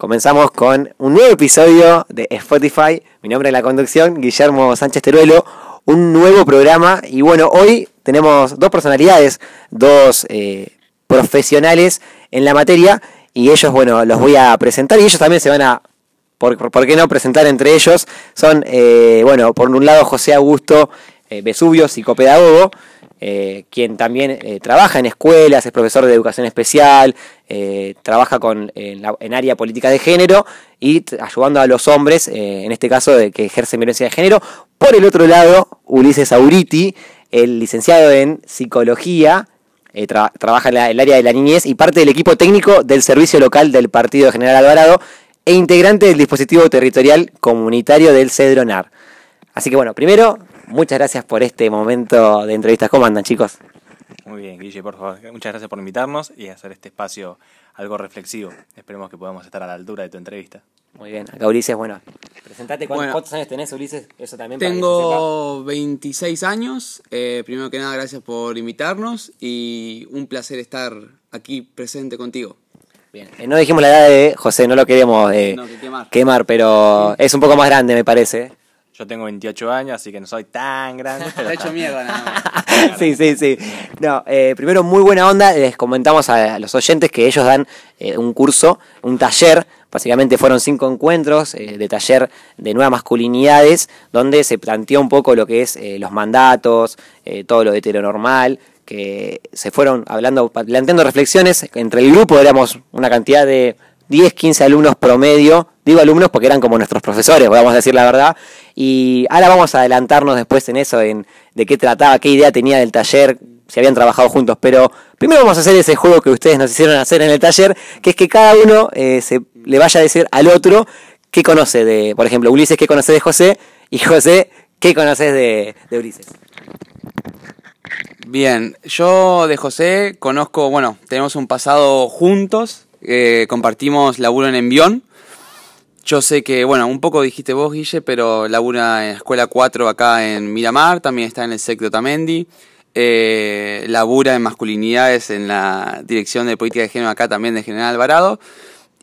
comenzamos con un nuevo episodio de Spotify. Mi nombre es la conducción, Guillermo Sánchez Teruelo. Un nuevo programa y bueno, hoy tenemos dos personalidades, dos eh, profesionales en la materia y ellos, bueno, los voy a presentar y ellos también se van a, por, por qué no, presentar entre ellos. Son, eh, bueno, por un lado José Augusto Vesubio, psicopedagogo, eh, quien también eh, trabaja en escuelas, es profesor de educación especial, eh, trabaja con, en, área política de género y ayudando a los hombres, eh, en este caso de que ejercen violencia de género. Por el otro lado, Ulises Auriti, el licenciado en psicología, eh, tra trabaja en el área de la niñez y parte del equipo técnico del servicio local del Partido General Alvarado e integrante del dispositivo territorial comunitario del Cedronar. Así que bueno, primero muchas gracias por este momento de entrevistas. ¿Cómo andan, chicos? Muy bien, Guille, por favor. Muchas gracias por invitarnos y hacer este espacio algo reflexivo. Esperemos que podamos estar a la altura de tu entrevista. Muy bien. Acá Ulises, bueno, presentate. ¿Cuántos, Bueno. ¿cuántos años tenés, Ulises? Eso también Tengo 26 años. Eh, primero que nada, gracias por invitarnos y un placer estar aquí presente contigo. Bien. Eh, no dijimos la edad de José, no lo queremos eh, No, que quemar. quemar, pero es un poco más grande, me parece. Yo tengo 28 años, así que no soy tan grande. pero Está hecho mierda nada más. sí, sí, sí. No, eh, primero, muy buena onda. Les comentamos a los oyentes que ellos dan eh, un curso, un taller. Básicamente fueron cinco encuentros eh, de taller de nuevas masculinidades, donde se planteó un poco lo que es eh, los mandatos, eh, todo lo heteronormal, que se fueron hablando, planteando reflexiones. Entre el grupo éramos una cantidad de 10, 15 alumnos promedio. Digo alumnos porque eran como nuestros profesores, vamos a decir la verdad. Y ahora vamos a adelantarnos después en eso, en de qué trataba, qué idea tenía del taller, si habían trabajado juntos. Pero primero vamos a hacer ese juego que ustedes nos hicieron hacer en el taller, que es que cada uno eh, se, le vaya a decir al otro qué conoce de, por ejemplo, Ulises qué conoce de José y José qué conoces de, de Ulises. Bien, yo de José conozco, bueno, tenemos un pasado juntos, eh, compartimos laburo en Envión. Yo sé que, bueno, un poco dijiste vos, Guille, pero labura en Escuela 4 acá en Miramar, también está en el SEC de Otamendi. Eh, labura en masculinidades en la Dirección de Política de Género acá también de General Alvarado.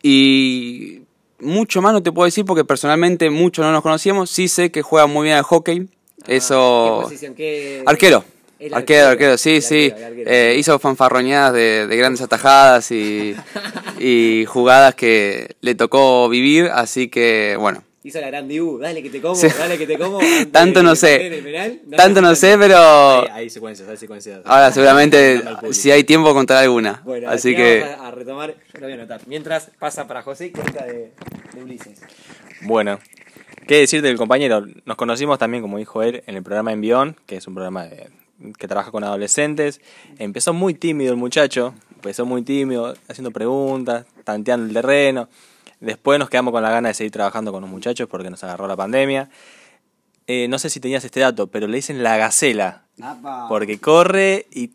Y mucho más no te puedo decir porque personalmente mucho no nos conocíamos. Sí sé que juega muy bien al hockey. Eso... Arquero. El Arquero, arquero, arquero, sí, el sí. arquero, el arquero. Eh, hizo fanfarroñadas de, de grandes atajadas y, y jugadas que le tocó vivir, así que bueno. Hizo la gran Dibu, dale que te como, Sí. dale que te como. Tanto no sé. Tanto no sé, pero Hay, hay secuencias, hay secuencias. ahora seguramente si hay tiempo contaré alguna. Bueno, Así que vamos a, a retomar, yo lo voy a anotar. Mientras pasa para José cuenta de, de Ulises. Bueno, ¿qué decir del compañero? Nos conocimos también, como dijo él, en el programa Envión, que es un programa de- que trabaja con adolescentes. Empezó muy tímido el muchacho, empezó muy tímido, haciendo preguntas, tanteando el terreno. Después nos quedamos con la gana de seguir trabajando con los muchachos porque nos agarró la pandemia. Eh, no sé si tenías este dato, pero le dicen la gacela, porque corre y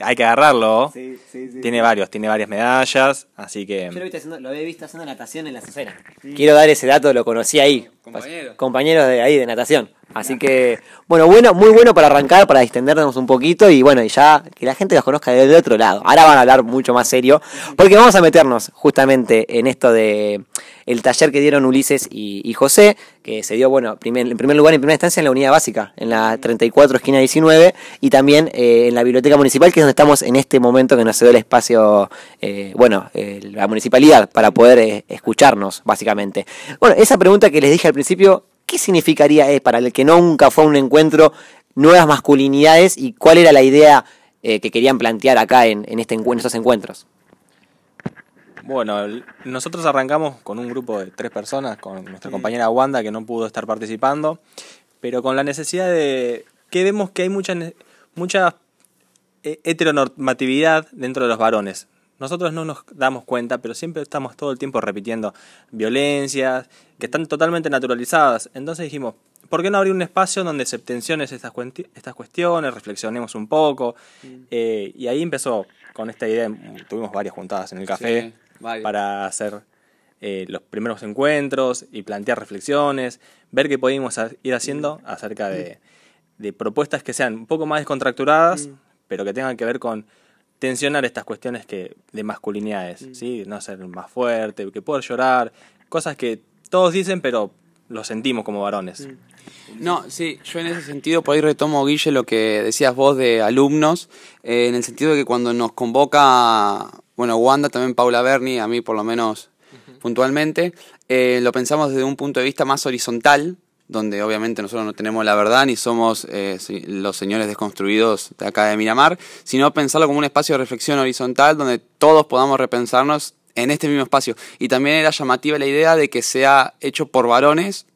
hay que agarrarlo. Sí, sí, sí. Tiene varios, tiene varias medallas, así que... Yo lo, viste haciendo, lo había visto haciendo natación en la Azucena. Quiero dar ese dato, lo conocí ahí. Compañero. Compañeros de ahí de natación. Así que, bueno, bueno, muy bueno para arrancar, para distendernos un poquito y bueno, y ya que la gente los conozca del otro lado. Ahora van a hablar mucho más serio, porque vamos a meternos justamente en esto de el taller que dieron Ulises y, y José, que se dio, bueno, primer- en primer lugar, en primera instancia en la unidad básica, en la 34 esquina 19, y también eh, en la biblioteca municipal, que es donde estamos en este momento que nos dio el espacio, eh, bueno, eh, la municipalidad, para poder eh, escucharnos, básicamente. Bueno, esa pregunta que les dije al principio, ¿qué significaría eh, para el que nunca fue a un encuentro nuevas masculinidades y cuál era la idea eh, que querían plantear acá en, en, este, en estos encuentros? Bueno, el- nosotros arrancamos con un grupo de tres personas, con nuestra compañera Wanda que no pudo estar participando, pero con la necesidad de que vemos que hay mucha eh, heteronormatividad dentro de los varones. Nosotros no nos damos cuenta, pero siempre estamos todo el tiempo repitiendo violencias que están totalmente naturalizadas. Entonces dijimos, ¿por qué no abrir un espacio donde se tensionen estas, estas cuestiones, reflexionemos un poco? Eh, y ahí empezó con esta idea, tuvimos varias juntadas en el café Sí, para hacer eh, los primeros encuentros y plantear reflexiones, ver qué podemos ha- ir haciendo acerca de, de propuestas que sean un poco más descontracturadas, pero que tengan que ver con tensionar estas cuestiones que de masculinidades, ¿sí? No ser más fuerte, que poder llorar, cosas que todos dicen, pero lo sentimos como varones. No, sí, yo en ese sentido, por ahí retomo, Guille, lo que decías vos de alumnos, eh, en el sentido de que cuando nos convoca, bueno, Wanda, también Paula Berni, a mí por lo menos puntualmente, eh, lo pensamos desde un punto de vista más horizontal, donde obviamente nosotros no tenemos la verdad ni somos eh, los señores desconstruidos de acá de Miramar, sino pensarlo como un espacio de reflexión horizontal donde todos podamos repensarnos en este mismo espacio. Y también era llamativa la idea de que sea hecho por varones,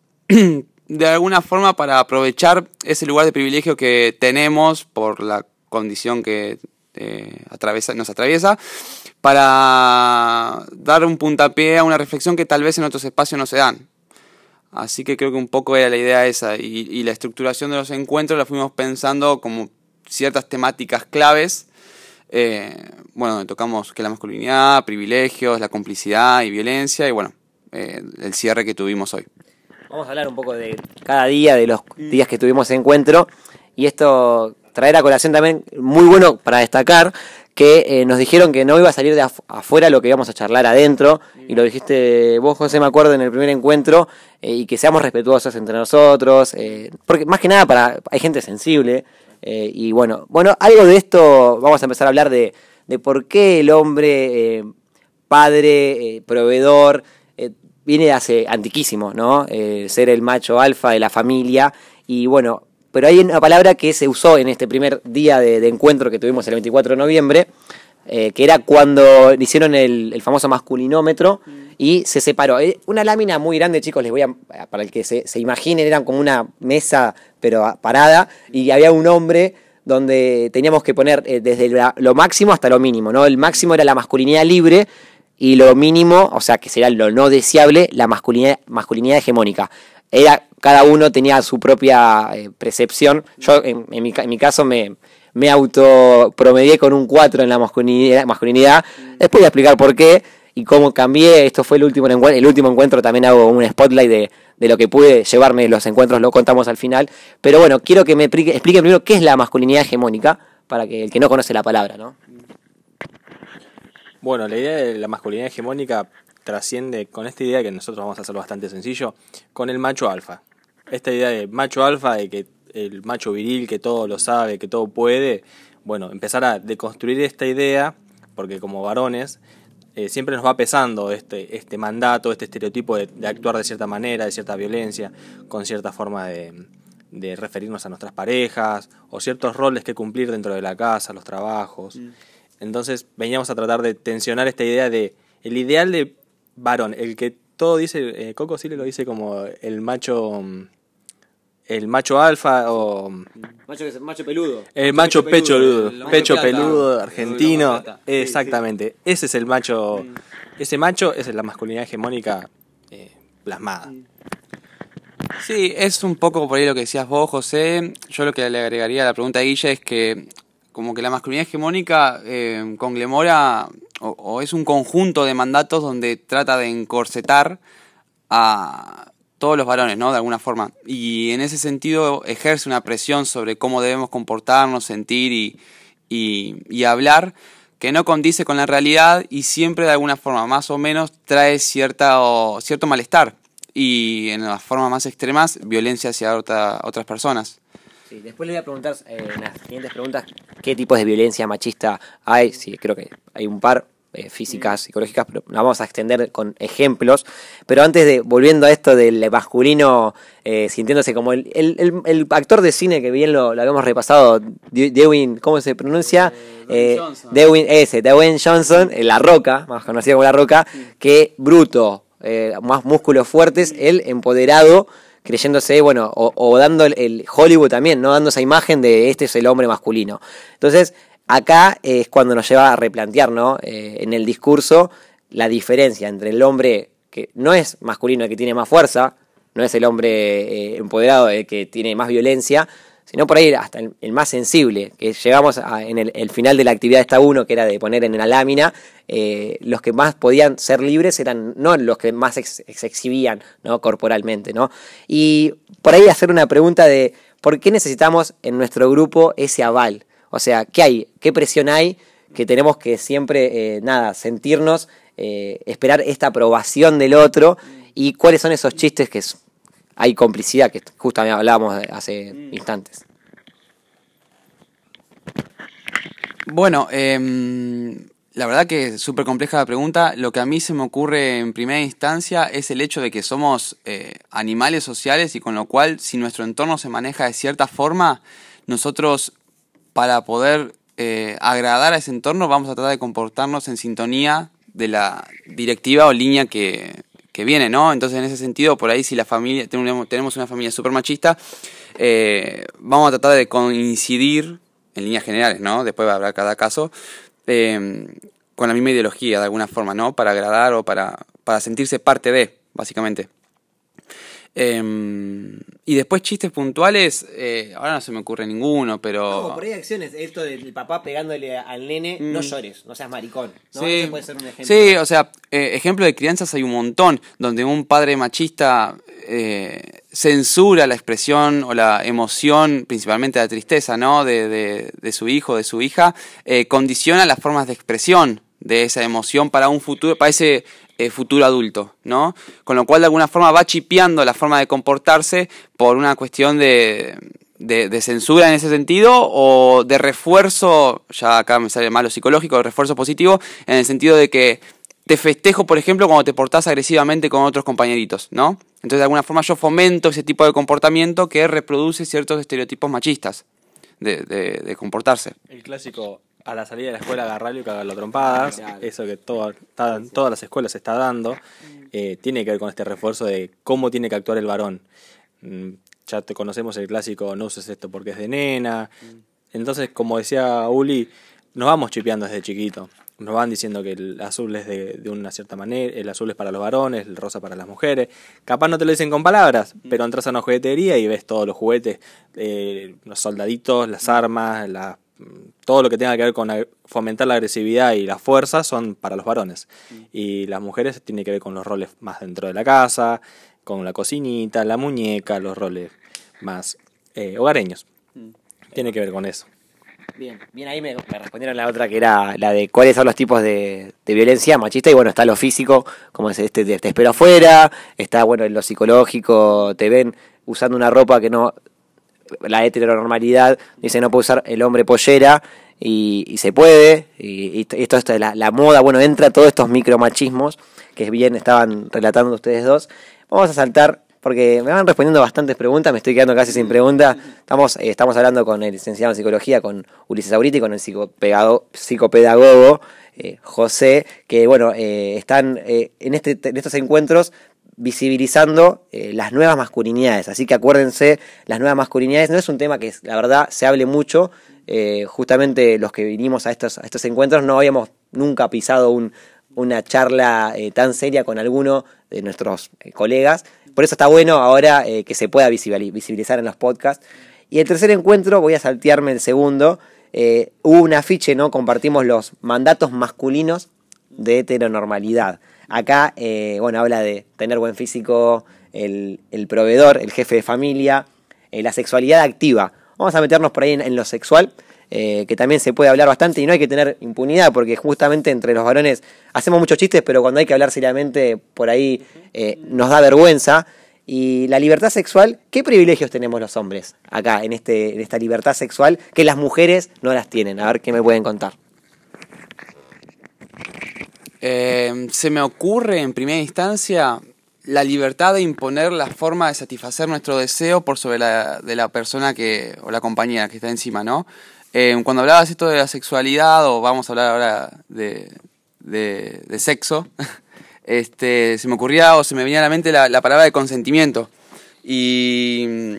de alguna forma para aprovechar ese lugar de privilegio que tenemos por la condición que eh, nos atraviesa, para dar un puntapié a una reflexión que tal vez en otros espacios no se dan. Así que creo que un poco era la idea esa y, la estructuración de los encuentros la fuimos pensando como ciertas temáticas claves. Eh, bueno, donde tocamos que la masculinidad, privilegios, la complicidad y violencia y bueno, eh, el cierre que tuvimos hoy. Vamos a hablar un poco de cada día, de los días que tuvimos encuentro y esto traer a colación también muy bueno para destacar que eh, nos dijeron que no iba a salir de afuera lo que íbamos a charlar adentro, y lo dijiste vos, José, me acuerdo, en el primer encuentro, eh, y que seamos respetuosos entre nosotros, eh, porque más que nada para hay gente sensible, y bueno, bueno, algo de esto vamos a empezar a hablar de, de por qué el hombre, padre, proveedor, viene de hace antiquísimo, ¿no? ser el macho alfa de la familia, y bueno, pero hay una palabra que se usó en este primer día de, encuentro que tuvimos el 24 de noviembre, eh, que era cuando hicieron el, famoso masculinómetro y se separó. Eh, una lámina muy grande, chicos, les voy a, para el que se, se imaginen, era como una mesa, pero parada, y había un hombre donde teníamos que poner eh, desde lo máximo hasta lo mínimo, ¿no? El máximo era la masculinidad libre y lo mínimo, o sea, que sería lo no deseable, la masculinidad, masculinidad hegemónica. Era cada uno tenía su propia eh, percepción. Yo, en, mi, en, mi, caso, me, me autopromedié con un 4 en la masculinidad. Después voy a explicar por qué y cómo cambié. Esto fue el último encuentro. El último encuentro también hago un spotlight de, de lo que pude llevarme los encuentros, lo contamos al final. Pero bueno, quiero que me explique, explique primero qué es la masculinidad hegemónica, para que el que no conoce la palabra, ¿no? Bueno, la idea de la masculinidad hegemónica trasciende con esta idea que nosotros vamos a hacerlo bastante sencillo, con el macho alfa esta idea de macho alfa, de que el macho viril que todo lo sabe, que todo puede, bueno, empezar a deconstruir esta idea, porque como varones eh, siempre nos va pesando este, este mandato, este estereotipo de, actuar de cierta manera, de cierta violencia, con cierta forma de, de, referirnos a nuestras parejas, o ciertos roles que cumplir dentro de la casa, los trabajos. Mm. Entonces veníamos a tratar de tensionar esta idea de el ideal de varón, el que todo dice, eh, Coco sí le lo dice como el macho el macho alfa o macho, macho peludo. El macho, pecho peludo, pecho peludo argentino. exactamente. Ese es el macho ese macho es la masculinidad hegemónica eh, plasmada. Sí es un poco por ahí lo que decías vos José. Yo lo que le agregaría a la pregunta de Guilla es que como que la masculinidad hegemónica eh, conglemora o, es un conjunto de mandatos donde trata de encorsetar a todos los varones, ¿no? De alguna forma. Y en ese sentido ejerce una presión sobre cómo debemos comportarnos, sentir y, y, hablar que no condice con la realidad y siempre de alguna forma más o menos trae cierta, o, cierto malestar y en las formas más extremas violencia hacia otras personas. Sí, después le voy a preguntar eh, en las siguientes preguntas qué tipos de violencia machista hay, sí, creo que hay un par, eh, físicas, psicológicas, pero la vamos a extender con ejemplos. Pero antes de, volviendo a esto del masculino eh, sintiéndose como el, el, actor de cine que bien lo, habíamos repasado, Dewin, ¿cómo se pronuncia? Eh, Dewin, ese, Dewin Johnson, La Roca, más conocido como La Roca, que bruto, más músculos fuertes, él empoderado creyéndose, bueno, o, o, dando el, Hollywood también, ¿no? Dando esa imagen de este es el hombre masculino. Entonces, Acá es cuando nos lleva a replantear, ¿no? Eh, en el discurso, la diferencia entre el hombre que no es masculino, el que tiene más fuerza, no es el hombre eh, empoderado, el que tiene más violencia, sino por ahí hasta el, más sensible, que llegamos en el, final de la actividad esta uno, que era de poner en la lámina, eh, los que más podían ser libres eran no los que más se exhibían ¿no? corporalmente. ¿no? Y por ahí hacer una pregunta de por qué necesitamos en nuestro grupo ese aval. O sea, ¿qué hay? ¿Qué presión hay que tenemos que siempre, eh, nada, sentirnos, eh, esperar esta aprobación del otro y cuáles son esos chistes que hay complicidad, que justamente hablábamos hace instantes. Bueno, em, la verdad que es súper compleja la pregunta. Lo que a mí se me ocurre en primera instancia es el hecho de que somos eh, animales sociales y con lo cual si nuestro entorno se maneja de cierta forma, nosotros para poder eh, agradar a ese entorno vamos a tratar de comportarnos en sintonía de la directiva o línea que, que viene, ¿no? Entonces en ese sentido, por ahí si la familia, tenemos, una familia súper machista, eh, vamos a tratar de coincidir en líneas generales, ¿no? Después va a haber cada caso, eh, con la misma ideología de alguna forma, ¿no? Para agradar o para, para sentirse parte de, básicamente. Eh, y después chistes puntuales, eh, ahora no se me ocurre ninguno, pero... ahí acciones, esto del papá pegándole al nene, no llores, no seas maricón. Sí, sí, o sea, eh, ejemplo de crianzas hay un montón, donde un padre machista eh, censura la expresión o la emoción, principalmente la tristeza, ¿no? De, de, de su hijo, de su hija, condiciona las formas de expresión de esa emoción para un futuro, para ese eh, futuro adulto, ¿no? Con lo cual de alguna forma va chipeando la forma de comportarse por una cuestión de, de, censura en ese sentido o de refuerzo, ya acá me sale mal lo psicológico, de refuerzo positivo, en el sentido de que te festejo, por ejemplo, cuando te portás agresivamente con otros compañeritos, ¿no? Entonces, de alguna forma yo fomento ese tipo de comportamiento que reproduce ciertos estereotipos machistas de, de comportarse. El clásico a la salida de la escuela agarrarlo y cagarlo a trompadas, eso que todo, está- en todas las escuelas se está dando, eh, tiene que ver con este refuerzo de cómo tiene que actuar el varón. Mm, Ya te conocemos el clásico no uses esto porque es de nena. Entonces, como decía Uli, nos vamos chipeando desde chiquito. Nos van diciendo que el azul es de, de una cierta manera, el azul es para los varones, el rosa para las mujeres. Capaz no te lo dicen con palabras, pero entras a una juguetería y ves todos los juguetes, eh, los soldaditos, las armas, la- todo lo que tenga que ver con fomentar la agresividad y la fuerza son para los varones. Y las mujeres tienen que ver con los roles más dentro de la casa, con la cocinita, la muñeca, los roles más eh, hogareños. Tiene que ver con eso. Bien, bien ahí me, me respondieron la otra que era la de cuáles son los tipos de, de violencia machista y bueno, está lo físico, como es este, te, te espero afuera, está bueno en lo psicológico, te ven usando una ropa que no, la heteronormalidad, dice no puede usar el hombre pollera y, se puede, y, esto, de la, moda, bueno, entra todos estos micromachismos que bien estaban relatando ustedes dos. Vamos a saltar porque me van respondiendo bastantes preguntas, me estoy quedando casi sin preguntas. Estamos, eh, estamos hablando con el licenciado en psicología, con Ulises Auriti, con el psicopedagogo eh, José, que bueno, eh, están en, este, en estos encuentros visibilizando eh, las nuevas masculinidades. Así que acuérdense, las nuevas masculinidades no es un tema que la verdad se hable mucho. eh, justamente los que vinimos a estos, estos encuentros no habíamos nunca pisado un, una charla eh, tan seria con alguno de nuestros colegas. Por eso está bueno ahora que se pueda visibili- visibilizar en los podcasts. Y el tercer encuentro, voy a saltearme el segundo, hubo un afiche, ¿no? Compartimos los mandatos masculinos de heteronormalidad. Acá, eh, bueno, habla de tener buen físico, el, proveedor, el jefe de familia, eh, la sexualidad activa. Vamos a meternos por ahí en, en lo sexual, eh, que también se puede hablar bastante y no hay que tener impunidad, porque justamente entre los varones hacemos muchos chistes, pero cuando hay que hablar seriamente, por ahí eh, nos da vergüenza. Y la libertad sexual, ¿qué privilegios tenemos los hombres acá en, este, en esta libertad sexual que las mujeres no las tienen? A ver qué me pueden contar. Eh, se me ocurre en primera instancia la libertad de imponer la forma de satisfacer nuestro deseo por sobre la de la persona que o la compañera que está encima, ¿no? Eh, cuando hablabas esto de la sexualidad o vamos a hablar ahora de, de, sexo, este, se me ocurría o se me venía a la mente la, la palabra de consentimiento y mm,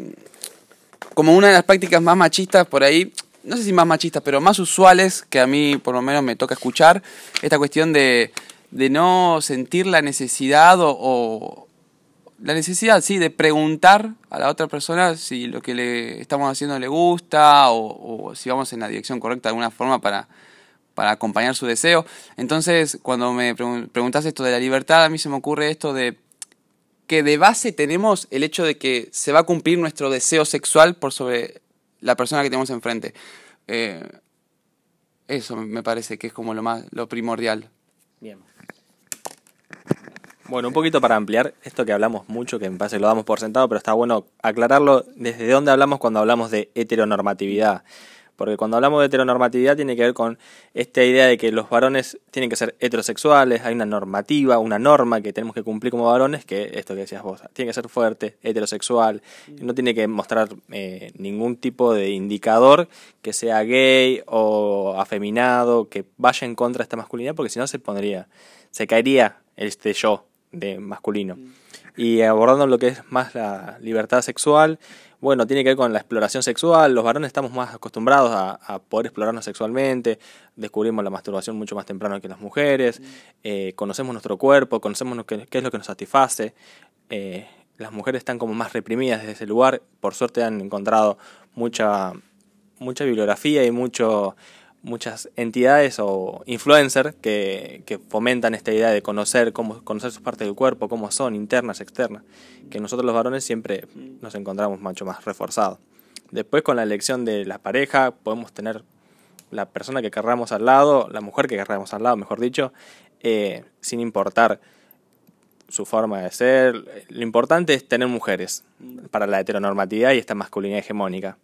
como una de las prácticas más machistas por ahí, no sé si más machistas, pero más usuales que a mí por lo menos me toca escuchar, esta cuestión de, de no sentir la necesidad o, la necesidad, sí, de preguntar a la otra persona si lo que le estamos haciendo le gusta o, o si vamos en la dirección correcta de alguna forma para, para acompañar su deseo. Entonces, cuando me pregun- preguntas esto de la libertad, a mí se me ocurre esto de que de base tenemos el hecho de que se va a cumplir nuestro deseo sexual por sobre la persona que tenemos enfrente. Eh, eso me parece que es como lo más, lo primordial. Bien. Bueno, un poquito para ampliar esto que hablamos mucho, que parece que lo damos por sentado, pero está bueno aclararlo desde dónde hablamos cuando hablamos de heteronormatividad. Porque cuando hablamos de heteronormatividad tiene que ver con esta idea de que los varones tienen que ser heterosexuales, hay una normativa, una norma que tenemos que cumplir como varones, que esto que decías vos, tiene que ser fuerte, heterosexual, no tiene que mostrar eh, ningún tipo de indicador que sea gay o afeminado, que vaya en contra de esta masculinidad, porque si no se pondría, se caería este yo de masculino. Y abordando lo que es más la libertad sexual, bueno, tiene que ver con la exploración sexual. Los varones estamos más acostumbrados a, poder explorarnos sexualmente, descubrimos la masturbación mucho más temprano que las mujeres, eh, conocemos nuestro cuerpo, conocemos qué, es lo que nos satisface. Eh, las mujeres están como más reprimidas desde ese lugar. Por suerte han encontrado mucha, mucha bibliografía y mucho muchas entidades o influencers que, fomentan esta idea de conocer cómo conocer sus partes del cuerpo, cómo son, internas, externas, que nosotros los varones siempre nos encontramos mucho más reforzados. Después con la elección de la pareja podemos tener la persona que querramos al lado, la mujer que querramos al lado, mejor dicho, eh, sin importar su forma de ser. Lo importante es tener mujeres para la heteronormatividad y esta masculinidad hegemónica.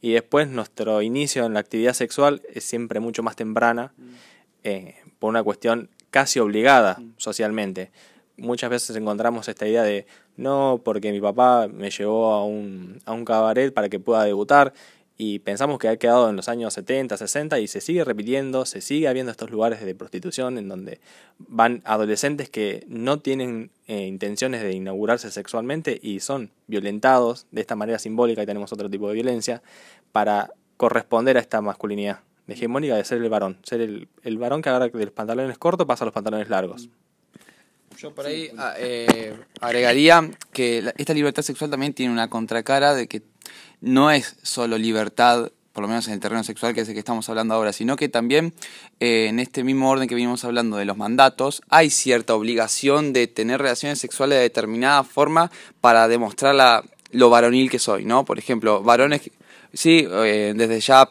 Y después nuestro inicio en la actividad sexual es siempre mucho más temprana, eh, por una cuestión casi obligada socialmente. Muchas veces encontramos esta idea de no, porque mi papá me llevó a un, a un cabaret para que pueda debutar, y pensamos que ha quedado en los años 70, 60 y se sigue repitiendo, se sigue habiendo estos lugares de prostitución en donde van adolescentes que no tienen eh, intenciones de inaugurarse sexualmente y son violentados de esta manera simbólica y tenemos otro tipo de violencia para corresponder a esta masculinidad hegemónica de ser el varón, ser el, el varón que agarra de los pantalones cortos pasa a los pantalones largos. Yo por ahí ah, eh, agregaría que esta libertad sexual también tiene una contracara de que no es solo libertad, por lo menos en el terreno sexual que es el que estamos hablando ahora, sino que también eh, en este mismo orden que venimos hablando de los mandatos, hay cierta obligación de tener relaciones sexuales de determinada forma para demostrar la, lo varonil que soy, ¿no? Por ejemplo, varones, sí, eh, desde ya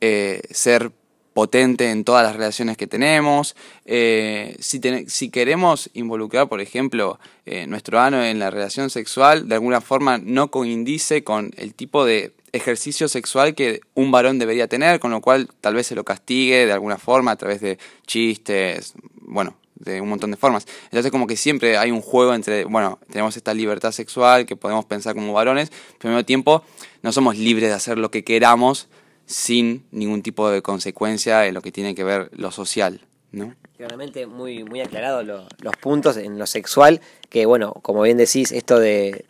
eh, ser potente en todas las relaciones que tenemos. Eh, si, si, queremos involucrar, por ejemplo, eh, nuestro ano en la relación sexual, de alguna forma no coincide con el tipo de ejercicio sexual que un varón debería tener, con lo cual tal vez se lo castigue de alguna forma a través de chistes, bueno, de un montón de formas. Entonces como que siempre hay un juego entre, bueno, tenemos esta libertad sexual que podemos pensar como varones, pero al mismo tiempo no somos libres de hacer lo que queramos, sin ningún tipo de consecuencia en lo que tiene que ver lo social, ¿no? Claramente muy, muy aclarados los puntos en lo sexual, que bueno, como bien decís, esto de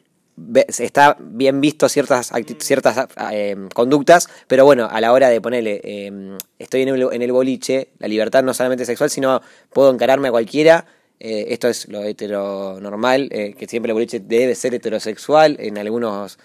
está bien visto ciertas ciertas eh, conductas, pero bueno, a la hora de ponerle, eh, estoy en el, en el boliche, la libertad no solamente sexual, sino puedo encararme a cualquiera, eh, esto es lo heteronormal, que siempre el boliche debe ser heterosexual en algunos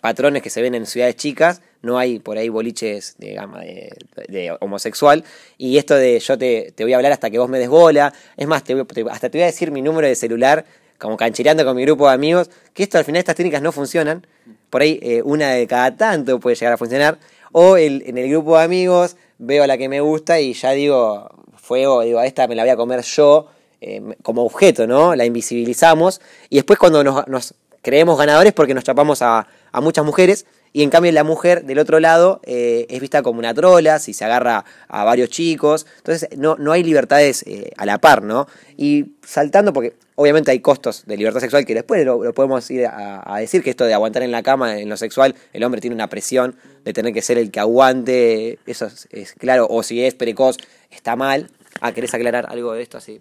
patrones que se ven en ciudades chicas, no hay por ahí boliches de gama de, homosexual. Y esto de yo te, voy a hablar hasta que vos me des bola, es más, te, hasta te voy a decir mi número de celular, como canchereando con mi grupo de amigos, que esto al final estas técnicas no funcionan. Por ahí eh, una de cada tanto puede llegar a funcionar. O en el grupo de amigos veo a la que me gusta y ya digo, fuego, digo, a esta me la voy a comer yo. Eh, como objeto, ¿no? La invisibilizamos y después cuando nos, nos creemos ganadores porque nos chapamos a, a muchas mujeres y en cambio la mujer del otro lado eh, es vista como una trola, si se agarra a varios chicos, entonces no, no hay libertades eh, a la par, ¿no? Y saltando, porque obviamente hay costos de libertad sexual que después lo, podemos ir a, decir, que esto de aguantar en la cama, en lo sexual, el hombre tiene una presión de tener que ser el que aguante, eso es, claro, o si es precoz, está mal. Ah, ¿querés aclarar algo de esto así?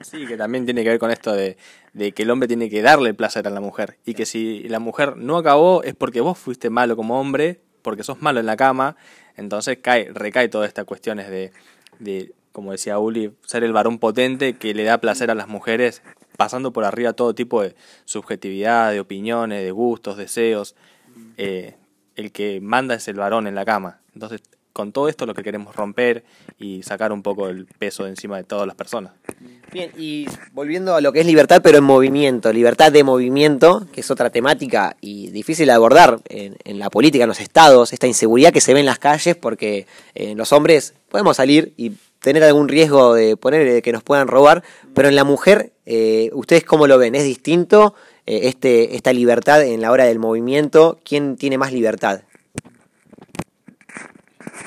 Sí, que también tiene que ver con esto de, que el hombre tiene que darle placer a la mujer. Y que si la mujer no acabó es porque vos fuiste malo como hombre, porque sos malo en la cama. Entonces cae, recae todas estas cuestiones de, de, como decía Uli, ser el varón potente que le da placer a las mujeres, pasando por arriba todo tipo de subjetividad, de opiniones, de gustos, deseos. Eh, el que manda es el varón en la cama. Entonces con todo esto lo que queremos romper y sacar un poco el peso de encima de todas las personas. Bien, y volviendo a lo que es libertad, pero en movimiento, libertad de movimiento, que es otra temática y difícil de abordar en, en la política, en los estados, esta inseguridad que se ve en las calles, porque eh, los hombres podemos salir y tener algún riesgo de poner que nos puedan robar, pero en la mujer, eh, ¿ustedes cómo lo ven? ¿Es distinto eh, este, esta libertad en la hora del movimiento? ¿Quién tiene más libertad?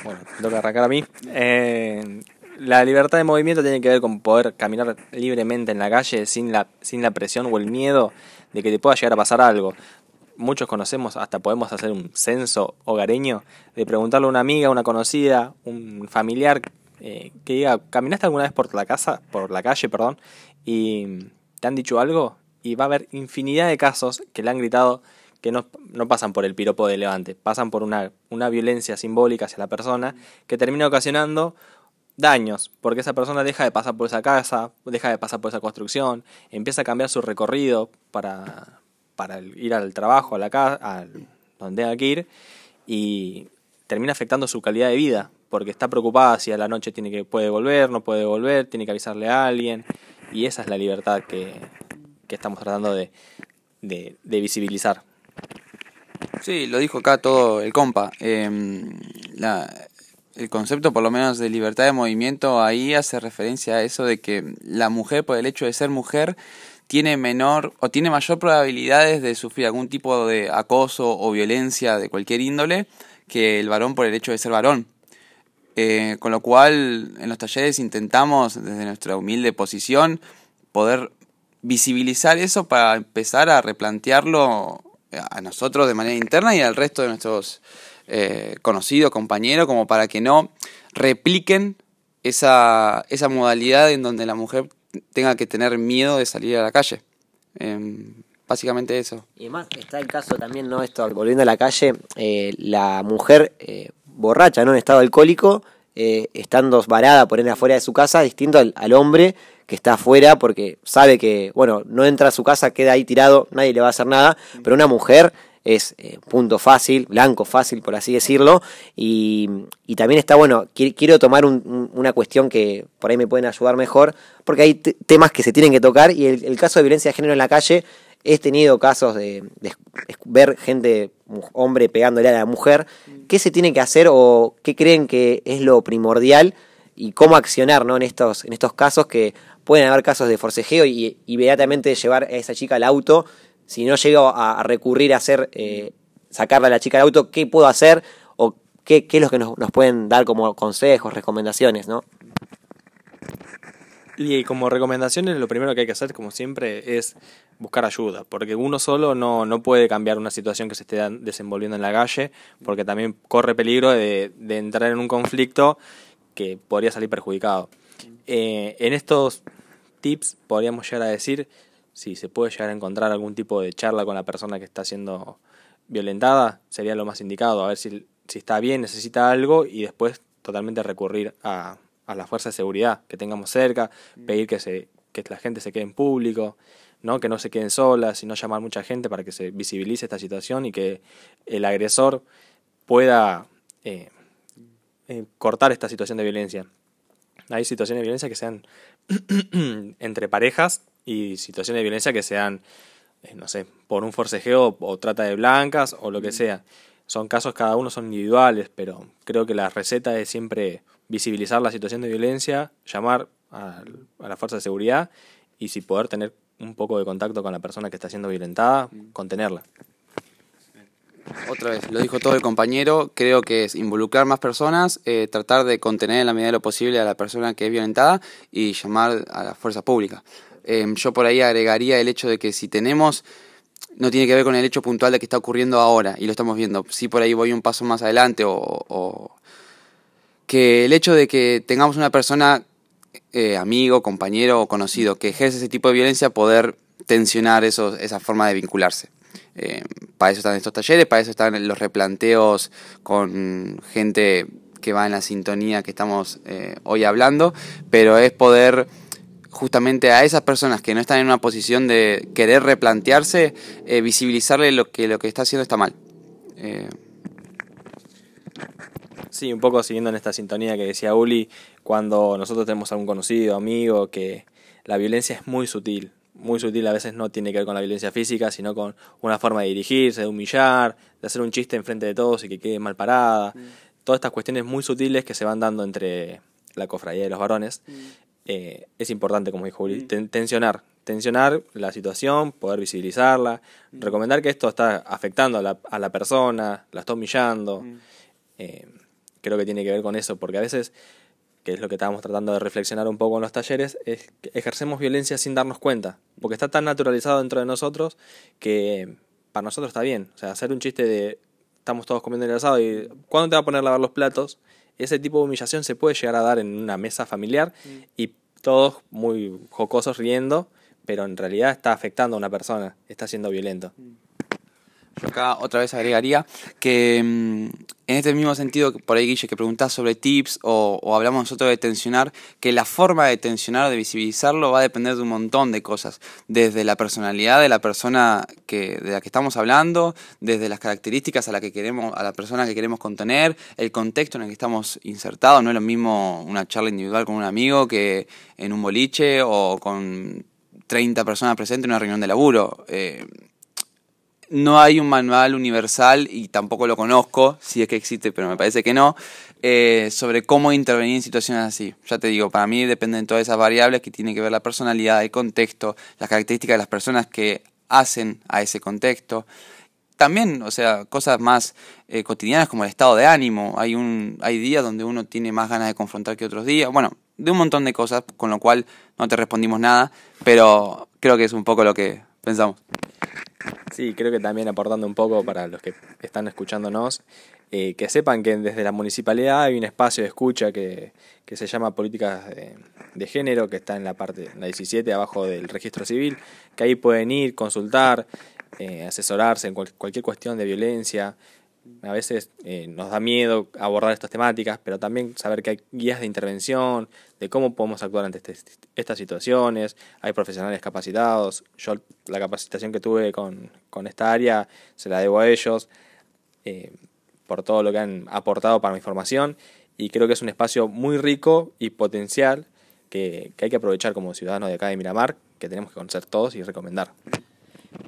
Bueno, tengo que arrancar a mí. Eh, la libertad de movimiento tiene que ver con poder caminar libremente en la calle sin la, sin la presión o el miedo de que te pueda llegar a pasar algo. Muchos conocemos, hasta podemos hacer un censo hogareño, de preguntarle a una amiga, una conocida, un familiar eh, que diga, ¿caminaste alguna vez por la casa, por la calle, perdón, y te han dicho algo? Y va a haber infinidad de casos que le han gritado que no, no pasan por el piropo de levante, pasan por una, una violencia simbólica hacia la persona que termina ocasionando daños, porque esa persona deja de pasar por esa casa, deja de pasar por esa construcción, empieza a cambiar su recorrido para, para ir al trabajo, a la casa, donde tenga que ir, y termina afectando su calidad de vida, porque está preocupada si a la noche tiene que puede volver, no puede volver, tiene que avisarle a alguien, y esa es la libertad que, que estamos tratando de, de, de visibilizar. Sí, lo dijo acá todo el compa. Eh, la, el concepto, por lo menos, de libertad de movimiento ahí hace referencia a eso de que la mujer, por el hecho de ser mujer, tiene menor o tiene mayor probabilidades de sufrir algún tipo de acoso o violencia de cualquier índole que el varón por el hecho de ser varón. Eh, con lo cual, en los talleres intentamos, desde nuestra humilde posición, poder visibilizar eso para empezar a replantearlo a nosotros de manera interna y al resto de nuestros eh, conocidos, compañeros, como para que no repliquen esa, esa modalidad en donde la mujer tenga que tener miedo de salir a la calle. Eh, básicamente eso. Y además está el caso también, ¿no? Esto, volviendo a la calle, eh, la mujer eh, borracha, ¿no? En estado alcohólico, estando varada por él afuera de su casa, distinto al hombre que está afuera porque sabe que, bueno, no entra a su casa, queda ahí tirado, nadie le va a hacer nada, pero una mujer es eh, punto fácil, blanco fácil, por así decirlo, y, también está bueno, qui- quiero tomar un- un- una cuestión que por ahí me pueden ayudar mejor, porque hay te- temas que se tienen que tocar, y el, caso de violencia de género en la calle, he tenido casos de, de ver gente, hombre pegándole a la mujer, ¿qué se tiene que hacer o qué creen que es lo primordial y cómo accionar ¿no? en, estos, en estos casos que pueden haber casos de forcejeo y, inmediatamente llevar a esa chica al auto. Si no llego a, recurrir a hacer, eh, sacarle a la chica al auto, ¿qué puedo hacer? ¿O qué, qué es lo que nos, pueden dar como consejos, recomendaciones? ¿no? Y como recomendaciones, lo primero que hay que hacer, como siempre, es buscar ayuda, porque uno solo no, puede cambiar una situación que se esté desenvolviendo en la calle, porque también corre peligro de, de entrar en un conflicto que podría salir perjudicado. Eh, en estos tips podríamos llegar a decir si se puede llegar a encontrar algún tipo de charla con la persona que está siendo violentada, sería lo más indicado, a ver si, si está bien, necesita algo y después totalmente recurrir a, a la fuerza de seguridad que tengamos cerca, pedir que, se, que la gente se quede en público, ¿no? que no se queden solas, sino llamar mucha gente para que se visibilice esta situación y que el agresor pueda eh, eh, cortar esta situación de violencia. Hay situaciones de violencia que sean entre parejas y situaciones de violencia que sean, eh, no sé, por un forcejeo o trata de blancas o lo que sea. Son casos, cada uno son individuales, pero creo que la receta es siempre visibilizar la situación de violencia, llamar a, a la fuerza de seguridad y si poder tener un poco de contacto con la persona que está siendo violentada, contenerla. Otra vez, lo dijo todo el compañero, creo que es involucrar más personas, eh, tratar de contener en la medida de lo posible a la persona que es violentada y llamar a la fuerza pública. Eh, yo por ahí agregaría el hecho de que si tenemos, no tiene que ver con el hecho puntual de que está ocurriendo ahora y lo estamos viendo, si por ahí voy un paso más adelante o, o que el hecho de que tengamos una persona, eh, amigo, compañero o conocido que ejerce ese tipo de violencia, poder tensionar eso, esa forma de vincularse. Eh, para eso están estos talleres, para eso están los replanteos con gente que va en la sintonía que estamos eh, hoy hablando, pero es poder justamente a esas personas que no están en una posición de querer replantearse, eh, visibilizarle lo que lo que está haciendo está mal. Sí, un poco siguiendo en esta sintonía que decía Uli, cuando nosotros tenemos algún conocido, amigo, que la violencia es muy sutil, muy sutil, a veces no tiene que ver con la violencia física, sino con una forma de dirigirse, de humillar, de hacer un chiste enfrente de todos y que quede mal parada. Mm. Todas estas cuestiones muy sutiles que se van dando entre la cofradía de los varones. Mm. Eh, es importante, como dijo Uli, mm. tensionar, tensionar la situación, poder visibilizarla, recomendar que esto está afectando a la, a la persona, la está humillando. Eh, creo que tiene que ver con eso, porque a veces que es lo que estábamos tratando de reflexionar un poco en los talleres, es ejercemos violencia sin darnos cuenta, porque está tan naturalizado dentro de nosotros que para nosotros está bien. O sea, hacer un chiste de estamos todos comiendo el asado y ¿cuándo te va a poner a lavar los platos? Ese tipo de humillación se puede llegar a dar en una mesa familiar mm. y todos muy jocosos riendo, pero en realidad está afectando a una persona, está siendo violento. Yo acá otra vez agregaría que mm, en este mismo sentido, por ahí Guille, que preguntás sobre tips o, hablamos nosotros de tensionar, que la forma de tensionar, de visibilizarlo, va a depender de un montón de cosas. Desde la personalidad de la persona que, de la que estamos hablando, desde las características a la que queremos, a la persona que queremos contener, el contexto en el que estamos insertados. No es lo mismo una charla individual con un amigo que en un boliche o con 30 personas presentes en una reunión de laburo. Eh, no hay un manual universal y tampoco lo conozco, si es que existe, pero me parece que no, eh, sobre cómo intervenir en situaciones así. Ya te digo, para mí dependen todas esas variables que tienen que ver la personalidad, el contexto, las características de las personas que hacen a ese contexto. También, o sea, cosas más eh, cotidianas como el estado de ánimo. Hay, un, hay días donde uno tiene más ganas de confrontar que otros días. Bueno, de un montón de cosas, con lo cual no te respondimos nada, pero creo que es un poco lo que pensamos. Sí, creo que también aportando un poco para los que están escuchándonos, eh, que sepan que desde la municipalidad hay un espacio de escucha que, que se llama Políticas de, Género, que está en la parte, la 17, abajo del registro civil, que ahí pueden ir, consultar, eh, asesorarse en cualquier cuestión de violencia, a veces eh, nos da miedo abordar estas temáticas, pero también saber que hay guías de intervención, de cómo podemos actuar ante este, estas situaciones, hay profesionales capacitados, yo la capacitación que tuve con, esta área se la debo a ellos, eh, por todo lo que han aportado para mi formación, y creo que es un espacio muy rico y potencial que, hay que aprovechar como ciudadanos de acá de Miramar, que tenemos que conocer todos y recomendar.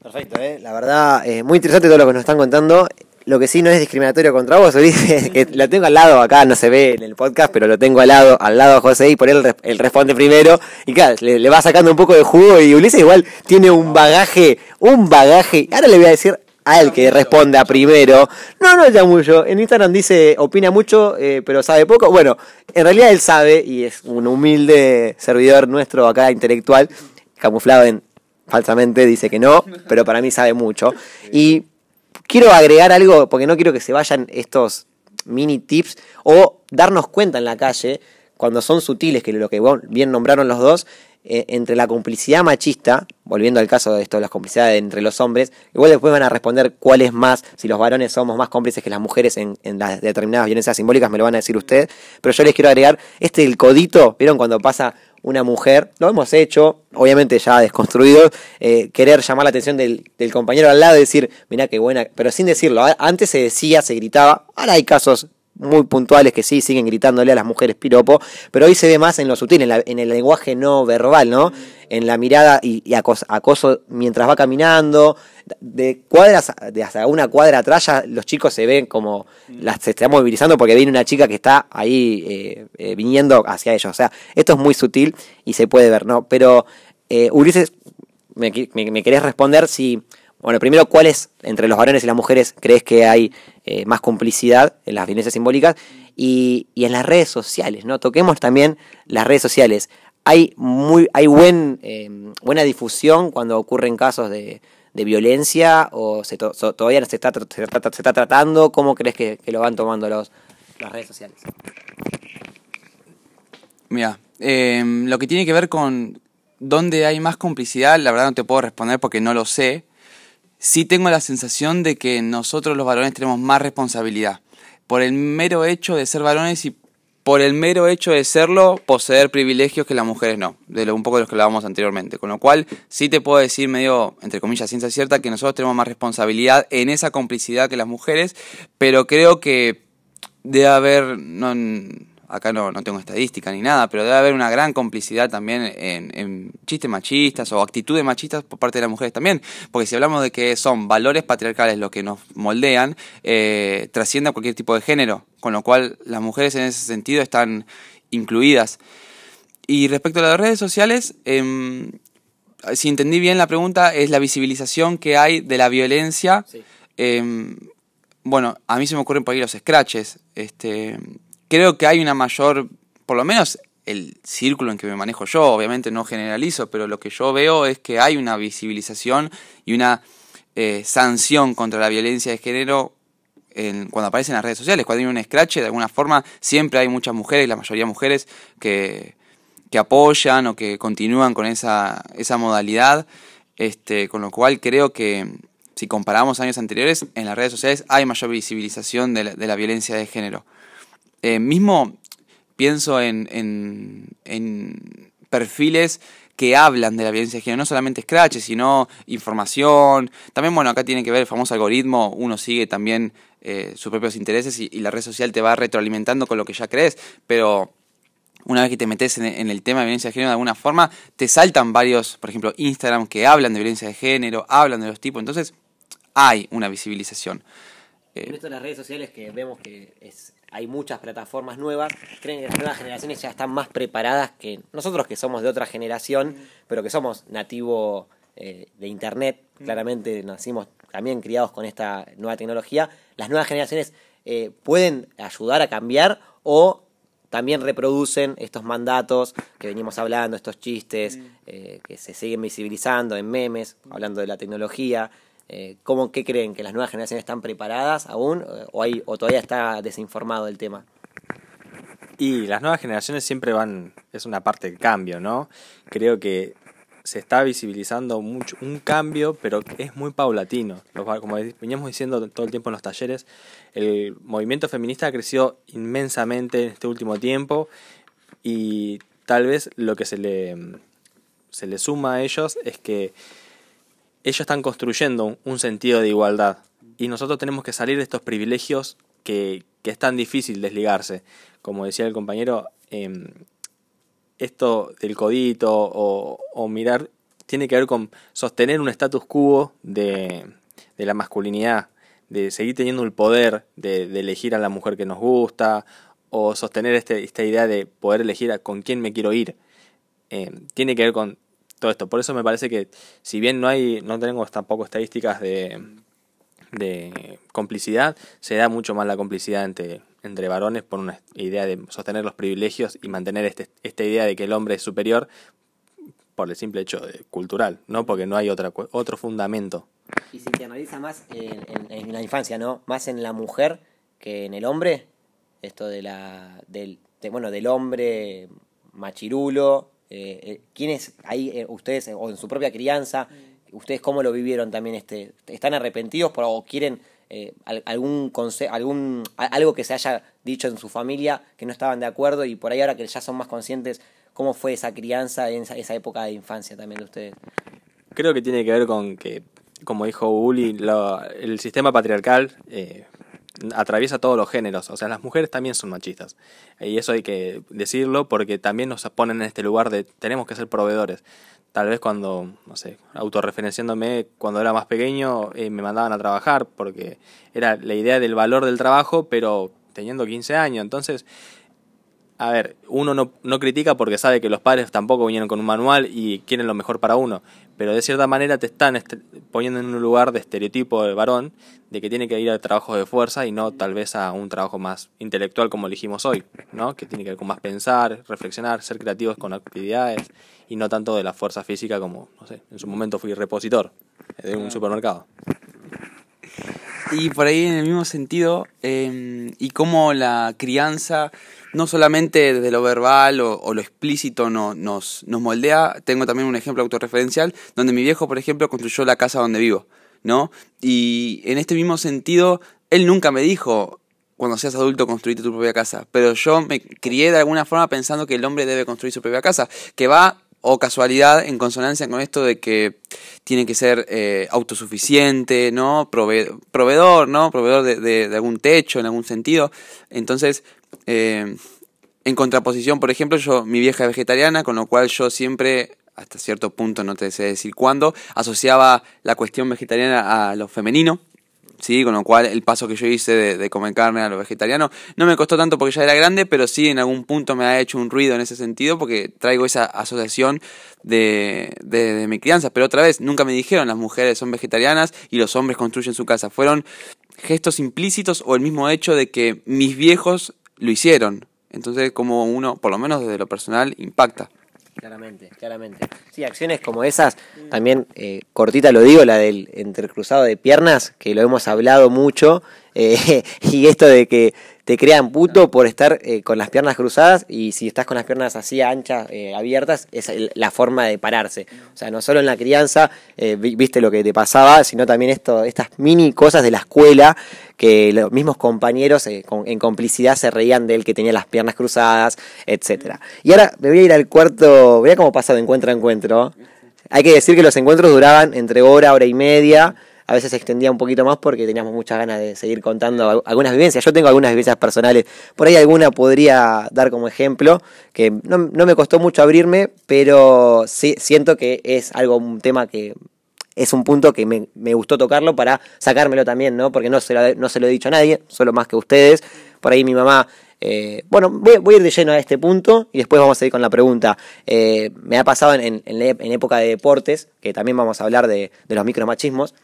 Perfecto, ¿eh? la verdad, muy interesante todo lo que nos están contando. Lo que sí no es discriminatorio contra vos, Ulises, que lo tengo al lado acá, no se ve en el podcast, pero lo tengo al lado, al lado a José y por él, él responde primero. Y claro, le, va sacando un poco de jugo y Ulises igual tiene un bagaje, un bagaje. Ahora le voy a decir a él que responda primero. No, no ya mucho. En Instagram dice, opina mucho, eh, pero sabe poco. Bueno, en realidad él sabe y es un humilde servidor nuestro acá intelectual, camuflado en falsamente dice que no, pero para mí sabe mucho. Y quiero agregar algo, porque no quiero que se vayan estos mini tips o darnos cuenta en la calle, cuando son sutiles, que lo que bien nombraron los dos, eh, entre la complicidad machista, volviendo al caso de esto las complicidades entre los hombres, igual después van a responder cuál es más, si los varones somos más cómplices que las mujeres en, en las determinadas violencias simbólicas, me lo van a decir ustedes, pero yo les quiero agregar, este el codito, ¿vieron cuando pasa una mujer, lo hemos hecho, obviamente ya desconstruido, eh, querer llamar la atención del, compañero al lado y decir, mira qué buena, pero sin decirlo, antes se decía, se gritaba, ahora hay casos muy puntuales que sí siguen gritándole a las mujeres piropo, pero hoy se ve más en lo sutil, en, el lenguaje no verbal, ¿no? En la mirada y, acoso, mientras va caminando, de cuadras, de hasta una cuadra atrás ya los chicos se ven como las, se están movilizando porque viene una chica que está ahí eh, eh, viniendo hacia ellos. O sea, esto es muy sutil y se puede ver, ¿no? Pero eh, Ulises, me, me, querés responder si, bueno, primero, ¿cuáles entre los varones y las mujeres crees que hay más complicidad en las violencias simbólicas? Y, en las redes sociales, ¿no? Toquemos también las redes sociales. Hay, muy, hay buen, buena difusión cuando ocurren casos de, violencia o se todavía se está, se, está, tratando? ¿Cómo crees que, lo van tomando los, las redes sociales? Mira, em, lo que tiene que ver con dónde hay más complicidad, la verdad no te puedo responder porque no lo sé. Sí tengo la sensación de que nosotros los varones tenemos más responsabilidad por el mero hecho de ser varones y por el mero hecho de serlo, poseer privilegios que las mujeres no, de lo, un poco de los que hablábamos anteriormente. Con lo cual, sí te puedo decir medio, entre comillas, ciencia cierta, que nosotros tenemos más responsabilidad en esa complicidad que las mujeres, pero creo que debe haber, no, acá no, no tengo estadística ni nada, pero debe haber una gran complicidad también en, chistes machistas o actitudes machistas por parte de las mujeres también. Porque si hablamos de que son valores patriarcales los que nos moldean, eh, trasciende a cualquier tipo de género, con lo cual las mujeres en ese sentido están incluidas. Y respecto a las redes sociales, em, si entendí bien la pregunta, es la visibilización que hay de la violencia. Em, bueno, a mí se me ocurren por ahí los scratches. Este, creo que hay una mayor, por lo menos el círculo en que me manejo yo, obviamente no generalizo, pero lo que yo veo es que hay una visibilización y una eh, sanción contra la violencia de género en, cuando aparecen en las redes sociales. Cuando hay un scratch, de alguna forma, siempre hay muchas mujeres, la mayoría mujeres, que, que apoyan o que continúan con esa, esa modalidad. Este, con lo cual creo que si comparamos años anteriores, en las redes sociales hay mayor visibilización de la violencia de género. Eh, mismo pienso en, en, perfiles que hablan de la violencia de género, no solamente scratch, sino información. También, bueno, acá tiene que ver el famoso algoritmo, uno sigue también eh, sus propios intereses y, la red social te va retroalimentando con lo que ya crees, pero una vez que te metes en, en, el tema de violencia de género de alguna forma, te saltan varios, por ejemplo, Instagram que hablan de violencia de género, hablan de los tipos, entonces hay una visibilización. En esto de las redes sociales que vemos que es, hay muchas plataformas nuevas, creen que las nuevas generaciones ya están más preparadas que nosotros que somos de otra generación, pero que somos nativo eh, de Internet, claramente nacimos también criados con esta nueva tecnología, las nuevas generaciones eh, pueden ayudar a cambiar o también reproducen estos mandatos que venimos hablando, estos chistes eh, que se siguen visibilizando en memes, hablando de la tecnología. Eh, ¿cómo, ¿Qué creen? ¿Que las nuevas generaciones están preparadas aún eh, o, hay, o todavía está desinformado el tema? Y las nuevas generaciones siempre van, es una parte del cambio, ¿no? Creo que se está visibilizando mucho un cambio, pero es muy paulatino. Como veníamos diciendo todo el tiempo en los talleres, el movimiento feminista creció inmensamente en este último tiempo y tal vez lo que se le, se le suma a ellos es que ellos están construyendo un sentido de igualdad y nosotros tenemos que salir de estos privilegios que, es tan difícil desligarse. Como decía el compañero, em, esto del codito o, mirar tiene que ver con sostener un status quo de, la masculinidad, de seguir teniendo el poder de, elegir a la mujer que nos gusta o sostener este, esta idea de poder elegir a con quién me quiero ir. Em, tiene que ver con todo esto. Por eso me parece que si bien no hay, no tenemos tampoco estadísticas de, de complicidad, se da mucho más la complicidad entre, entre varones por una idea de sostener los privilegios y mantener este, esta idea de que el hombre es superior por el simple hecho cultural, ¿no? Porque no hay otra, otro fundamento. Y si te analiza más en, en, la infancia, ¿no? Más en la mujer que en el hombre, esto de la, del, bueno, del hombre machirulo, eh, eh, ¿Quiénes ahí, eh, ustedes, o en su propia crianza, ustedes cómo lo vivieron también? este ¿Están arrepentidos por, o quieren algún, algún algo que se haya dicho en su familia que no estaban de acuerdo y por ahí ahora que ya son más conscientes, ¿cómo fue esa crianza en esa, época de infancia también de ustedes? Creo que tiene que ver con que, como dijo Uli, el sistema patriarcal atraviesa todos los géneros. O sea, las mujeres también son machistas. Y eso hay que decirlo porque también nos ponen en este lugar de tenemos que ser proveedores. Tal vez cuando, no sé, autorreferenciándome, cuando era más pequeño, eh, me mandaban a trabajar porque era la idea del valor del trabajo, pero teniendo 15 años. Entonces, a ver, uno no, no, critica porque sabe que los padres tampoco vinieron con un manual y quieren lo mejor para uno, pero de cierta manera te están poniendo en un lugar de estereotipo de varón, de que tiene que ir a trabajos de fuerza y no tal vez a un trabajo más intelectual como elegimos hoy, ¿no? que tiene que ver con más pensar, reflexionar, ser creativos con actividades y no tanto de la fuerza física como, no sé, en su momento fui repositor de un supermercado. Y por ahí en el mismo sentido, em, y cómo la crianza no solamente desde lo verbal o, lo explícito no, nos, nos moldea, tengo también un ejemplo autorreferencial donde mi viejo, por ejemplo, construyó la casa donde vivo, ¿no? Y en este mismo sentido, él nunca me dijo, cuando seas adulto construirte tu propia casa, pero yo me crié de alguna forma pensando que el hombre debe construir su propia casa, que va o casualidad en consonancia con esto de que tiene que ser eh, autosuficiente, ¿no? proveedor, ¿no? Proveedor de, algún techo en algún sentido. Entonces, eh, en contraposición, por ejemplo, yo, mi vieja es vegetariana, con lo cual yo siempre, hasta cierto punto, no te sé decir cuándo, asociaba la cuestión vegetariana a lo femenino. ¿Sí? Con lo cual el paso que yo hice de, comer carne a lo vegetariano no me costó tanto porque ya era grande, pero sí en algún punto me ha hecho un ruido en ese sentido porque traigo esa asociación de, de, mi crianza. Pero otra vez, nunca me dijeron las mujeres son vegetarianas y los hombres construyen su casa. Fueron gestos implícitos o el mismo hecho de que mis viejos lo hicieron. Entonces, como uno, por lo menos desde lo personal, impacta. Claramente, claramente. Sí, acciones como esas, también eh, cortita lo digo, la del entrecruzado de piernas, que lo hemos hablado mucho, eh, y esto de que te crean puto por estar eh, con las piernas cruzadas y si estás con las piernas así anchas, eh, abiertas, es la forma de pararse. O sea, no solo en la crianza eh, viste lo que te pasaba, sino también esto, estas mini cosas de la escuela que los mismos compañeros en complicidad se reían de él que tenía las piernas cruzadas, etcétera. Y ahora me voy a ir al cuarto, voy a cómo pasa de encuentro a encuentro. Hay que decir que los encuentros duraban entre hora, hora y media a veces se extendía un poquito más porque teníamos muchas ganas de seguir contando algunas vivencias. Yo tengo algunas vivencias personales, por ahí alguna podría dar como ejemplo, que no, me costó mucho abrirme, pero sí siento que es algo, un tema que es un punto que me, gustó tocarlo para sacármelo también, ¿no? Porque no se, lo, no se lo he dicho a nadie, solo más que ustedes. Por ahí mi mamá eh, bueno, voy, a ir de lleno a este punto y después vamos a ir con la pregunta. Eh, me ha pasado en, en, época de deportes, que también vamos a hablar de, de los micromachismos,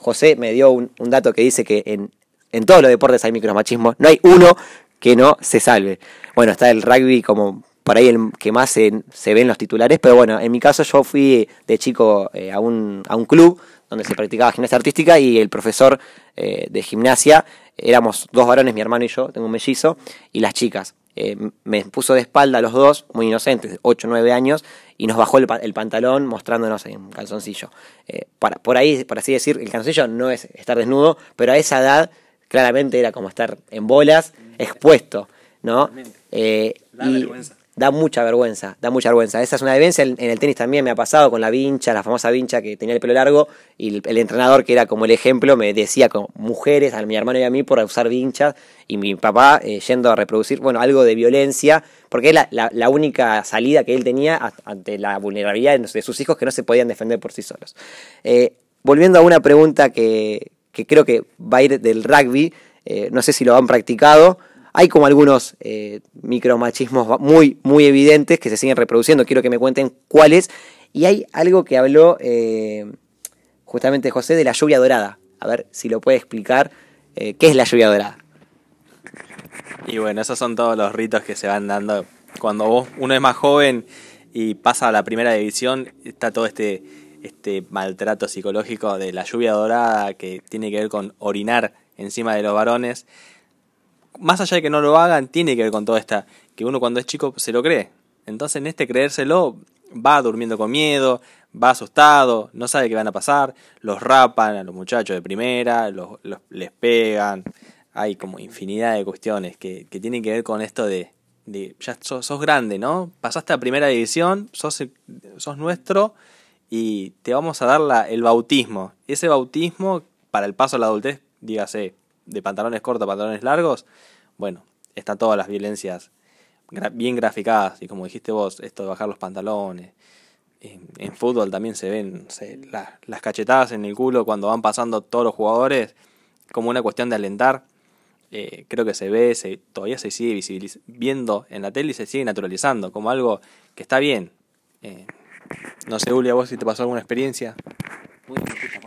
José me dio un, dato que dice que en, en, todos los deportes hay micromachismo, no hay uno que no se salve. Bueno, está el rugby como por ahí el que más se, se ve en los titulares, pero bueno, en mi caso yo fui de chico eh, a, un, a un club donde se practicaba gimnasia artística y el profesor eh, de gimnasia, éramos dos varones, mi hermano y yo, tengo un mellizo, y las chicas. Eh, me puso de espalda a los dos, muy inocentes, 8 o 9 años, y nos bajó el, pantalón mostrándonos en un calzoncillo. Eh, para, por ahí, por así decir, el calzoncillo no es estar desnudo, pero a esa edad claramente era como estar en bolas, expuesto, ¿no? Eh, y, da mucha vergüenza, da mucha vergüenza. Esa es una vivencia, en, el tenis también me ha pasado con la vincha, la famosa vincha que tenía el pelo largo, y el, entrenador, que era como el ejemplo, me decía con mujeres, a mi hermano y a mí, por usar vinchas, y mi papá eh, yendo a reproducir, bueno, algo de violencia, porque es la, única salida que él tenía ante la vulnerabilidad de sus hijos que no se podían defender por sí solos. Eh, volviendo a una pregunta que, creo que va a ir del rugby, eh, no sé si lo han practicado, hay como algunos eh, micromachismos muy, muy evidentes que se siguen reproduciendo. Quiero que me cuenten cuáles. Y hay algo que habló eh, justamente José de la lluvia dorada. A ver si lo puede explicar. Eh, ¿Qué es la lluvia dorada? Y bueno, esos son todos los ritos que se van dando. Cuando vos, uno es más joven y pasa a la primera división, está todo este, este maltrato psicológico de la lluvia dorada que tiene que ver con orinar encima de los varones más allá de que no lo hagan, tiene que ver con todo esta, que uno cuando es chico se lo cree. Entonces en este creérselo va durmiendo con miedo, va asustado, no sabe qué van a pasar, los rapan a los muchachos de primera, los, les pegan, hay como infinidad de cuestiones que, que tienen que ver con esto de, ya sos, sos, grande, ¿no? Pasaste a primera división, sos, sos nuestro y te vamos a dar la, el bautismo. Ese bautismo para el paso a la adultez, dígase, de pantalones cortos, pantalones largos, bueno, están todas las violencias bien graficadas y como dijiste vos, esto de bajar los pantalones. En, fútbol también se ven las cachetadas en el culo cuando van pasando todos los jugadores como una cuestión de alentar. Eh, creo que se ve, se, todavía se sigue viendo en la tele y se sigue naturalizando como algo que está bien. Eh, no sé, Julia, vos si te pasó alguna experiencia.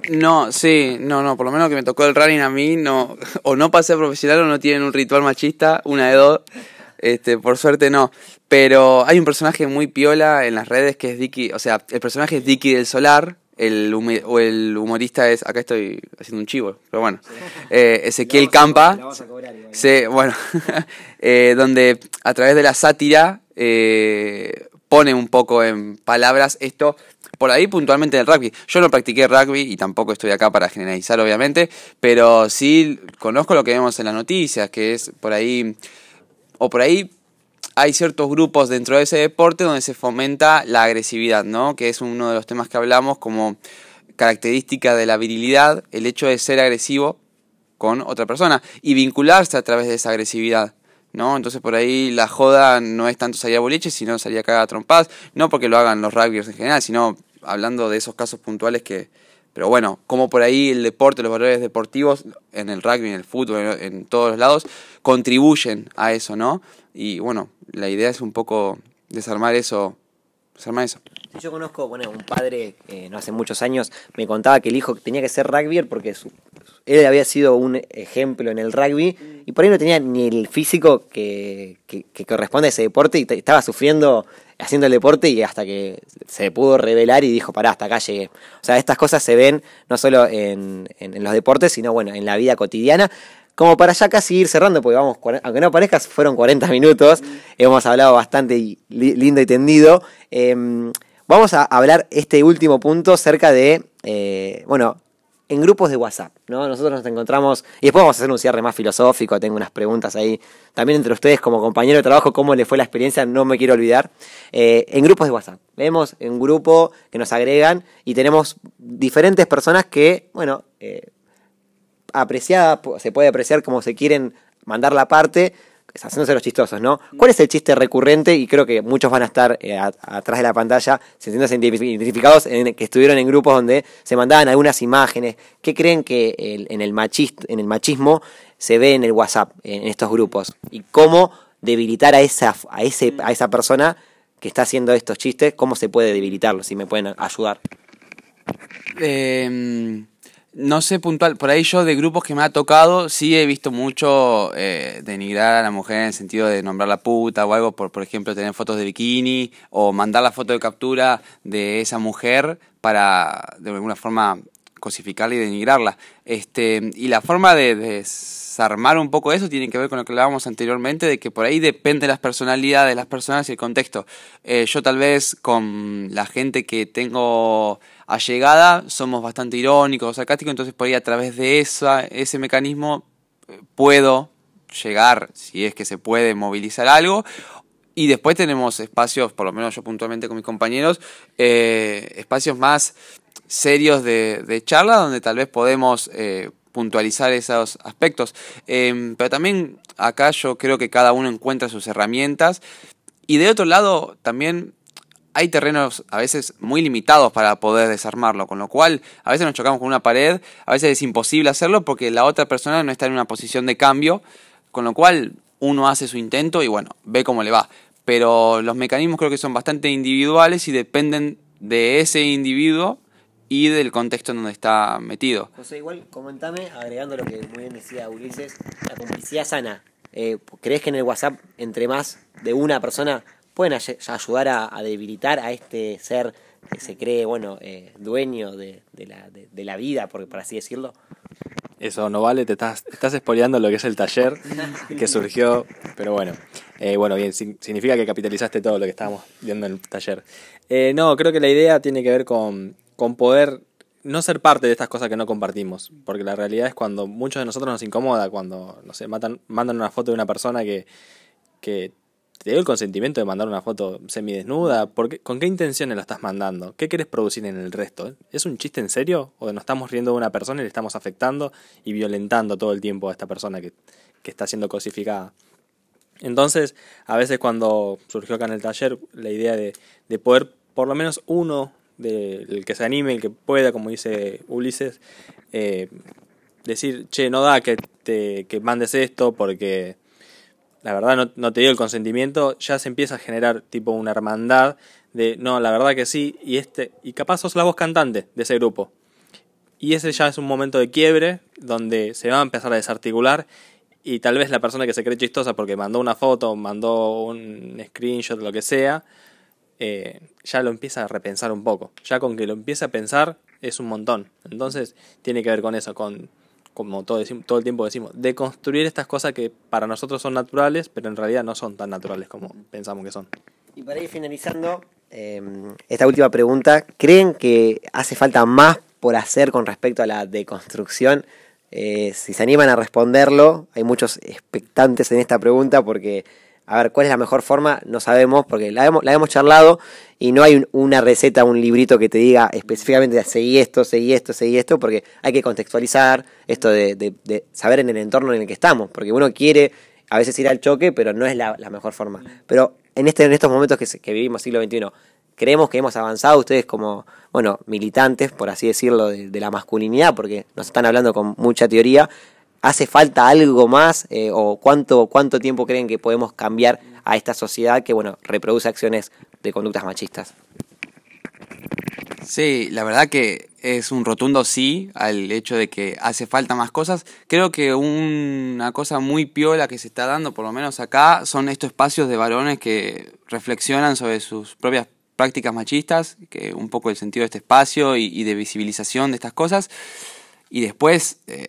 No, sí, no, no, por lo menos que me tocó el running a mí, no, o no pasé profesional o no tienen un ritual machista, una de dos. Este, por suerte no. Pero hay un personaje muy piola en las redes que es Dicky, o sea, el personaje es Dicky del Solar, el, o el humorista es, acá estoy haciendo un chivo, pero bueno, eh, Ezequiel Campa, sí, bueno, eh, donde a través de la sátira eh, pone un poco en palabras esto por ahí puntualmente del rugby. Yo no practiqué rugby y tampoco estoy acá para generalizar, obviamente, pero sí conozco lo que vemos en las noticias, que es por ahí, o por ahí hay ciertos grupos dentro de ese deporte donde se fomenta la agresividad, ¿no? Que es uno de los temas que hablamos como característica de la virilidad, el hecho de ser agresivo con otra persona y vincularse a través de esa agresividad. ¿No? Entonces por ahí la joda no es tanto salir a boliche, sino salir a cagar a trompadas, no porque lo hagan los rugbyers en general, sino hablando de esos casos puntuales que... Pero bueno, como por ahí el deporte, los valores deportivos, en el rugby, en el fútbol, en todos los lados, contribuyen a eso, ¿no? Y bueno, la idea es un poco desarmar eso, desarmar eso. Yo conozco, bueno, un padre, eh, no hace muchos años, me contaba que el hijo tenía que ser rugbyer porque él había sido un ejemplo en el rugby y por ahí no tenía ni el físico que, que, corresponde a ese deporte y estaba sufriendo haciendo el deporte y hasta que se pudo revelar y dijo, pará, hasta acá llegué. O sea, estas cosas se ven no solo en, en, los deportes, sino bueno, en la vida cotidiana. Como para ya casi ir cerrando, porque vamos, aunque no parezca, fueron 40 minutos, hemos hablado bastante lindo y tendido. Eh, vamos a hablar este último punto cerca de, eh, bueno, en grupos de WhatsApp, ¿no? Nosotros nos encontramos, y después vamos a hacer un cierre más filosófico, tengo unas preguntas ahí, también entre ustedes como compañero de trabajo, cómo le fue la experiencia, no me quiero olvidar, eh, en grupos de WhatsApp. Vemos en grupo que nos agregan y tenemos diferentes personas que, bueno, eh, apreciada, se puede apreciar como se quieren mandar la parte, haciéndose los chistosos, ¿no? ¿Cuál es el chiste recurrente? Y creo que muchos van a estar eh, atrás de la pantalla sintiéndose identificados en, que estuvieron en grupos donde se mandaban algunas imágenes. ¿Qué creen que en, el machist, en el machismo se ve en el WhatsApp, en estos grupos? ¿Y cómo debilitar a esa, a ese, a esa persona que está haciendo estos chistes? ¿Cómo se puede debilitarlo? Si me pueden ayudar. Eh no sé puntual, por ahí yo de grupos que me ha tocado, sí he visto mucho eh, denigrar a la mujer en el sentido de nombrar la puta o algo, por, por ejemplo, tener fotos de bikini o mandar la foto de captura de esa mujer para de alguna forma cosificarla y denigrarla. Este, y la forma de, desarmar un poco eso tiene que ver con lo que hablábamos anteriormente, de que por ahí depende de las personalidades de las personas y el contexto. Eh, yo tal vez con la gente que tengo allegada somos bastante irónicos, sarcásticos, entonces por ahí a través de esa, ese mecanismo eh, puedo llegar, si es que se puede, movilizar algo. Y después tenemos espacios, por lo menos yo puntualmente con mis compañeros, eh, espacios más serios de, charla donde tal vez podemos eh, puntualizar esos aspectos. Em, pero también acá yo creo que cada uno encuentra sus herramientas. Y de otro lado, también hay terrenos a veces muy limitados para poder desarmarlo, con lo cual a veces nos chocamos con una pared, a veces es imposible hacerlo porque la otra persona no está en una posición de cambio, con lo cual uno hace su intento y bueno, ve cómo le va. Pero los mecanismos creo que son bastante individuales y dependen de ese individuo y del contexto en donde está metido. José, igual comentame, agregando lo que muy bien decía Ulises, la complicidad sana. Eh, ¿Crees que en el WhatsApp, entre más de una persona, pueden ayudar a, a, debilitar a este ser que se cree, bueno, eh, dueño de, de, la, de, de, la vida, por, por así decirlo? Eso no vale, te estás, estás expoliando lo que es el taller que surgió, pero bueno, eh, bueno, bien, significa que capitalizaste todo lo que estábamos viendo en el taller. Eh, no, creo que la idea tiene que ver con, con poder no ser parte de estas cosas que no compartimos, porque la realidad es cuando muchos de nosotros nos incomoda, cuando, no sé, matan, mandan una foto de una persona que, que te dio el consentimiento de mandar una foto semidesnuda, ¿Por ¿con qué intenciones la estás mandando? ¿Qué quieres producir en el resto? ¿Es un chiste en serio? ¿O nos estamos riendo de una persona y le estamos afectando y violentando todo el tiempo a esta persona que, que está siendo cosificada? Entonces, a veces cuando surgió acá en el taller la idea de, de poder, por lo menos uno, del de, que se anime, el que pueda, como dice Ulises, eh, decir, che, no da que, te, que mandes esto porque la verdad no, te dio el consentimiento, ya se empieza a generar tipo una hermandad de no, la verdad que sí, y este, y capaz sos la voz cantante de ese grupo. Y ese ya es un momento de quiebre donde se va a empezar a desarticular y tal vez la persona que se cree chistosa porque mandó una foto, mandó un screenshot, lo que sea, eh, ya lo empieza a repensar un poco. Ya con que lo empiece a pensar es un montón. Entonces tiene que ver con eso, con como todo, todo el tiempo decimos, de construir estas cosas que para nosotros son naturales, pero en realidad no son tan naturales como pensamos que son. Y para ir finalizando, eh, esta última pregunta, ¿creen que hace falta más por hacer con respecto a la deconstrucción? Eh, si se animan a responderlo, hay muchos expectantes en esta pregunta porque a ver, ¿cuál es la mejor forma? No sabemos, porque la hemos, la hemos charlado y no hay un- una receta, un librito que te diga específicamente seguí esto, seguí esto, seguí esto, porque hay que contextualizar esto de, de- de saber en el entorno en el que estamos, porque uno quiere a veces ir al choque, pero no es la, mejor forma. Pero en, este, en estos momentos que, que vivimos siglo XXI, creemos que hemos avanzado ustedes como, bueno, militantes, por así decirlo, de, de la masculinidad, porque nos están hablando con mucha teoría. ¿Hace falta algo más eh, o cuánto, cuánto tiempo creen que podemos cambiar a esta sociedad que, bueno, reproduce acciones de conductas machistas? Sí, la verdad que es un rotundo sí al hecho de que hace falta más cosas. Creo que una cosa muy piola que se está dando, por lo menos acá, son estos espacios de varones que reflexionan sobre sus propias prácticas machistas, que un poco el sentido de este espacio y, de visibilización de estas cosas. Y después eh,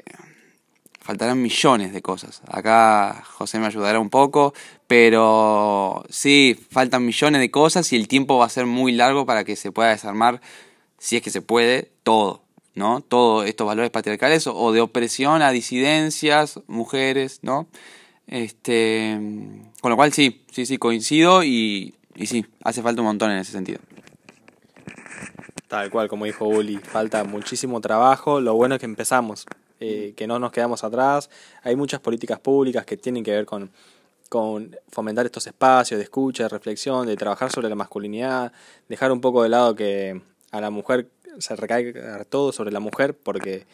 faltarán millones de cosas. Acá José me ayudará un poco, pero sí, faltan millones de cosas y el tiempo va a ser muy largo para que se pueda desarmar, si es que se puede, todo, ¿no? Todos estos valores patriarcales o, de opresión a disidencias, mujeres, ¿no? Este, con lo cual sí, sí, sí, coincido y, y sí, hace falta un montón en ese sentido. Tal cual, como dijo Uli, falta muchísimo trabajo. Lo bueno es que empezamos, eh, que no nos quedamos atrás. Hay muchas políticas públicas que tienen que ver con, con fomentar estos espacios de escucha, de reflexión, de trabajar sobre la masculinidad, dejar un poco de lado que a la mujer se recaiga todo sobre la mujer, porque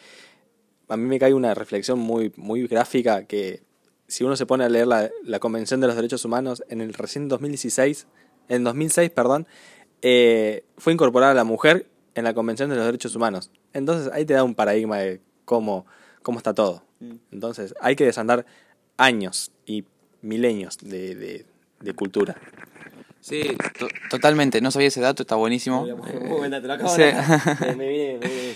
a mí me cae una reflexión muy, muy gráfica que si uno se pone a leer la, la Convención de los Derechos Humanos en el recién 2016, en 2006, perdón, eh, fue incorporada la mujer en la Convención de los Derechos Humanos. Entonces ahí te da un paradigma de cómo, cómo está todo. Entonces hay que desandar años y milenios de, de, de cultura. Sí, to- totalmente, no sabía ese dato, está buenísimo. Eh, sí.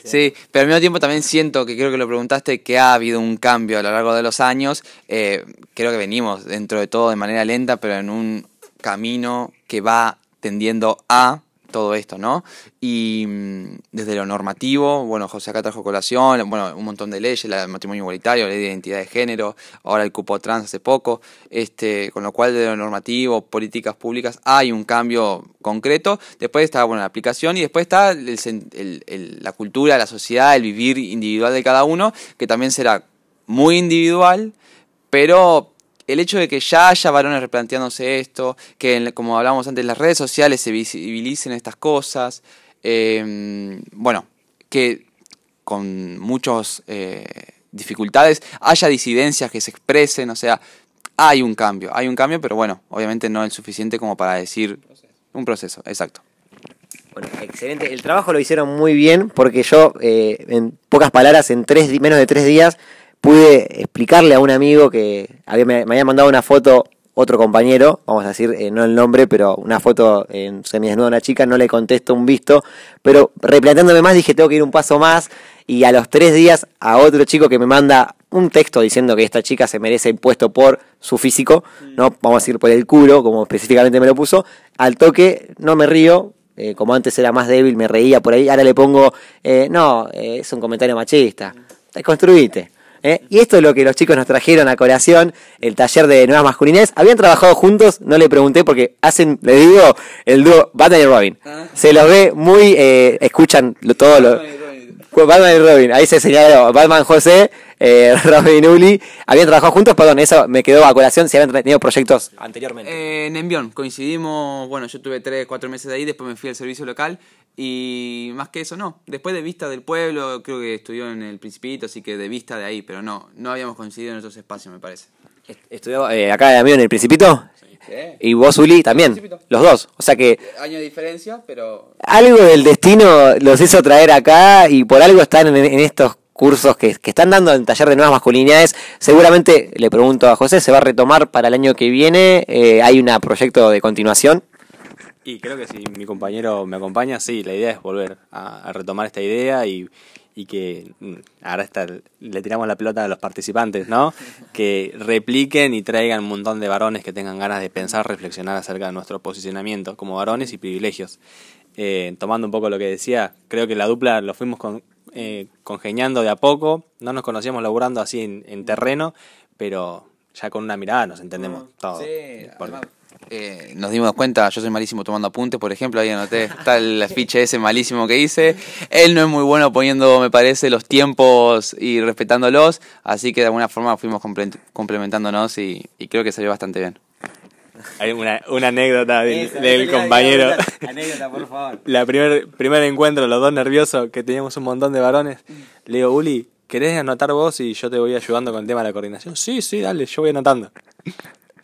Sí, pero al mismo tiempo también siento que creo que lo preguntaste que ha habido un cambio a lo largo de los años. Eh, creo que venimos dentro de todo de manera lenta, pero en un camino que va tendiendo a todo esto, ¿no? Y mm, desde lo normativo, bueno, José acá trajo colación, bueno, un montón de leyes, del matrimonio igualitario, la ley de identidad de género, ahora el cupo trans hace poco, este, con lo cual de lo normativo, políticas públicas, hay un cambio concreto, después está, bueno, la aplicación y después está el el- el- la cultura, la sociedad, el vivir individual de cada uno, que también será muy individual, pero el hecho de que ya haya varones replanteándose esto, que como hablábamos antes, las redes sociales se visibilicen estas cosas, eh, bueno, que con muchas dificultades haya disidencias que se expresen, o sea, hay un cambio, hay un cambio, pero bueno, obviamente no es suficiente como para decir un proceso, exacto. Bueno, excelente. El trabajo lo hicieron muy bien porque yo, eh, en pocas palabras, en tres, menos de tres días, pude explicarle a un amigo que había, me, había mandado una foto, otro compañero, vamos a decir, eh, no el nombre, pero una foto en semidesnuda de una chica, no le contesto un visto, pero replanteándome más dije, tengo que ir un paso más y a los tres días a otro chico que me manda un texto diciendo que esta chica se merece el puesto por su físico, no vamos a decir por el culo, como específicamente me lo puso, al toque no me río, eh, como antes era más débil, me reía por ahí, ahora le pongo, eh, no, es un comentario machista, construite. ¿Eh? Y esto es lo que los chicos nos trajeron a colación, el taller de nuevas masculinidades. Habían trabajado juntos, no le pregunté porque hacen, les digo, el dúo Batman y Robin. Se los ve muy, eh, escuchan lo- todo lo... Batman y Robin, ahí se señaló, Batman José, eh, Robin Uli, habían trabajado juntos, perdón, eso me quedó a colación, si habían tenido proyectos anteriormente. Eh, en Envión coincidimos, bueno, yo tuve tres, cuatro meses de ahí, después me fui al servicio local y más que eso no. Después de Vista del Pueblo, creo que estudió en el Principito, así que de vista de ahí, pero no, no habíamos coincidido en esos espacios, me parece. Est- Estudió eh, acá de amigo en el Principito, y vos Uli también, los dos, o sea que Año de diferencia, pero algo del destino los hizo traer acá y por algo están en, en estos cursos que, que están dando en el taller de nuevas masculinidades. Seguramente, le pregunto a José, ¿se va a retomar para el año que viene? Eh, ¿Hay un proyecto de continuación? Y creo que si mi compañero me acompaña, sí, la idea es volver a, a retomar esta idea y, y que mm, ahora está, le tiramos la pelota a los participantes, ¿no? Que repliquen y traigan un montón de varones que tengan ganas de pensar, reflexionar acerca de nuestro posicionamiento como varones y privilegios. Eh, tomando un poco lo que decía, creo que la dupla lo fuimos con, eh, congeniando de a poco, no nos conocíamos laburando así en, en terreno, pero ya con una mirada nos entendemos todos. Sí, eh, nos dimos cuenta, yo soy malísimo tomando apuntes, por ejemplo, ahí anoté, está el afiche ese malísimo que hice. Él no es muy bueno poniendo, me parece, los tiempos y respetándolos, así que de alguna forma fuimos comple- complementándonos y, y creo que salió bastante bien. Hay una, una anécdota del, del compañero. Anécdota, por favor. La primer, primer encuentro, los dos nerviosos, que teníamos un montón de varones. Le digo, Uli, ¿querés anotar vos y yo te voy ayudando con el tema de la coordinación? Sí, sí, dale, yo voy anotando.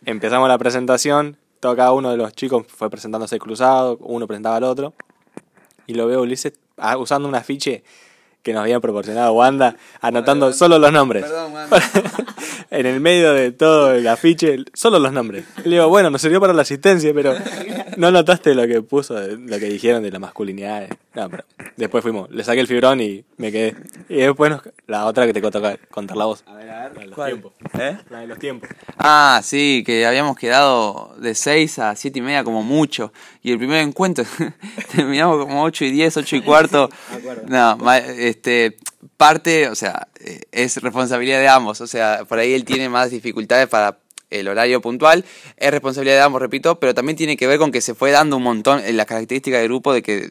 Empezamos la presentación, todo cada uno de los chicos fue presentándose cruzado, uno presentaba al otro. Y lo veo Ulises ah, usando un afiche que nos habían proporcionado Wanda, anotando solo los nombres. en el medio de todo el afiche, solo los nombres. Le digo, bueno, nos sirvió para la asistencia, pero no notaste lo que puso, de- lo que dijeron de la masculinidad. No, pero después fuimos, le saqué el fibrón y me quedé. Y después nos- la otra que te toca contar la voz. A ver, a La de ver. los ¿Cuál? tiempos. ¿Eh? La de los tiempos. Ah, sí, que habíamos quedado de 6 a 7 y media como mucho. Y el primer encuentro terminamos como 8 y 10, 8 y cuarto. No, ma- este, parte, o sea, eh, es responsabilidad de ambos. O sea, por ahí él tiene más dificultades para el horario puntual. Es responsabilidad de ambos, repito, pero también tiene que ver con que se fue dando un montón, en la característica del grupo de que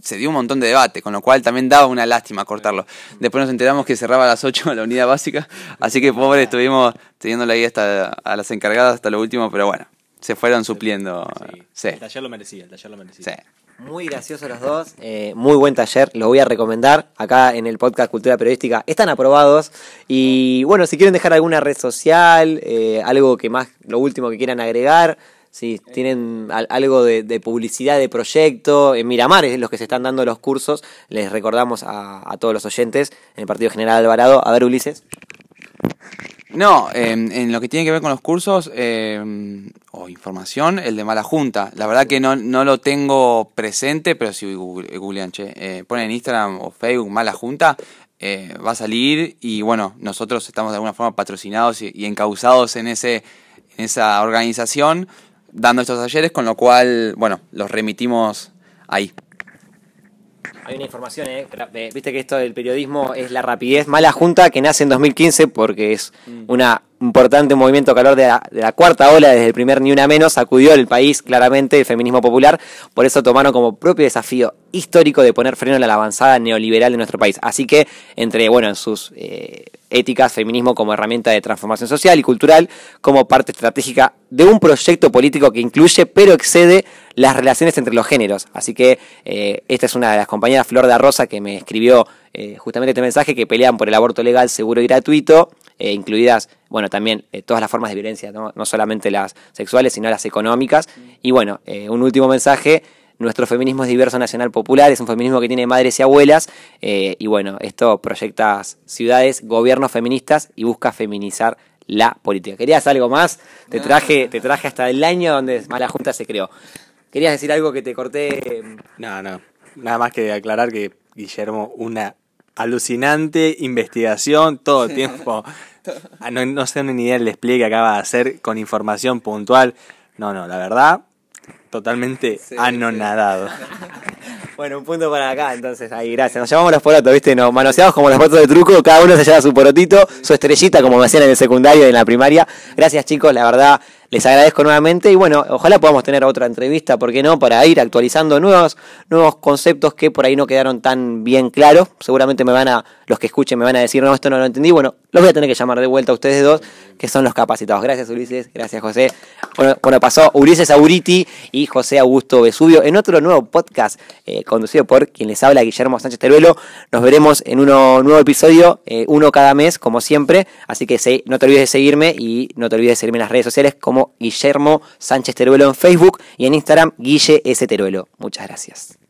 se dio un montón de debate, con lo cual también daba una lástima cortarlo. Después nos enteramos que cerraba a las 8 la unidad básica, así que pobre, estuvimos teniéndole ahí hasta a las encargadas hasta lo último, pero bueno, se fueron supliendo. Sí, El taller lo merecía, el taller lo merecía. sí. Muy graciosos los dos, eh, muy buen taller, los voy a recomendar acá en el podcast Cultura Periodística. Están aprobados y bueno, si quieren dejar alguna red social, eh, algo que más, lo último que quieran agregar, si tienen al- algo de, de publicidad de proyecto, en Miramar es los que se están dando los cursos, les recordamos a, a todos los oyentes en el Partido General Alvarado. A ver, Ulises. No, en, en lo que tiene que ver con los cursos eh, o información, el de Mala Junta. La verdad que no, no lo tengo presente, pero si google- googlean, che, eh, en Instagram o Facebook Mala Junta, eh, va a salir y bueno, nosotros estamos de alguna forma patrocinados y, y encausados en, ese, en esa organización dando estos talleres, con lo cual, bueno, los remitimos ahí. Hay una información, ¿eh? Viste que esto del periodismo es la rapidez. Mala Junta que nace en 2015 porque es una importante movimiento calor de la, de la cuarta ola desde el primer Ni Una Menos. Sacudió el país claramente, el feminismo popular. Por eso tomaron como propio desafío histórico de poner freno a la avanzada neoliberal de nuestro país. Así que, entre, bueno, en sus eh, éticas, feminismo como herramienta de transformación social y cultural, como parte estratégica de un proyecto político que incluye, pero excede las relaciones entre los géneros. Así que eh, esta es una de las compañeras Flor de Rosa que me escribió eh, justamente este mensaje que pelean por el aborto legal, seguro y gratuito, eh, incluidas, bueno, también eh, todas las formas de violencia, ¿no? no solamente las sexuales, sino las económicas. Y bueno, eh, un último mensaje. Nuestro feminismo es diverso, nacional, popular, es un feminismo que tiene madres y abuelas, y bueno, esto proyecta ciudades, gobiernos feministas y busca feminizar la política. ¿Querías algo más? Te traje, te traje hasta el año donde Mala Junta se creó. ¿Querías decir algo que te corté? No, no. Nada más que aclarar que Guillermo, una alucinante investigación todo el tiempo. Ah, No, no sé ni idea el despliegue que acaba de hacer con información puntual. No, no, la verdad, totalmente Sí, anonadado. Bueno, un punto para acá, entonces, ahí, gracias. Nos llamamos los porotos, ¿viste? Nos manoseamos como los patos de truco, cada uno se lleva su porotito, su estrellita, como me hacían en el secundario y en la primaria. Gracias, chicos, la verdad, les agradezco nuevamente y bueno, ojalá podamos tener otra entrevista, ¿por qué no? Para ir actualizando nuevos, nuevos conceptos que por ahí no quedaron tan bien claros. Seguramente me van a, los que escuchen me van a decir, no, esto no lo entendí. Bueno, los voy a tener que llamar de vuelta a ustedes dos, que son los capacitados. Gracias, Ulises, gracias, José. Bueno, pasó Ulises Auriti y José Augusto Vesubio en otro nuevo podcast eh, conducido por quien les habla, Guillermo Sánchez Teruelo. Nos veremos en un nuevo episodio, eh, uno cada mes, como siempre. Así que no te olvides de seguirme y no te olvides de seguirme en las redes sociales Guillermo Sánchez Teruelo en Facebook y en Instagram, Guille S. Teruelo. Muchas gracias.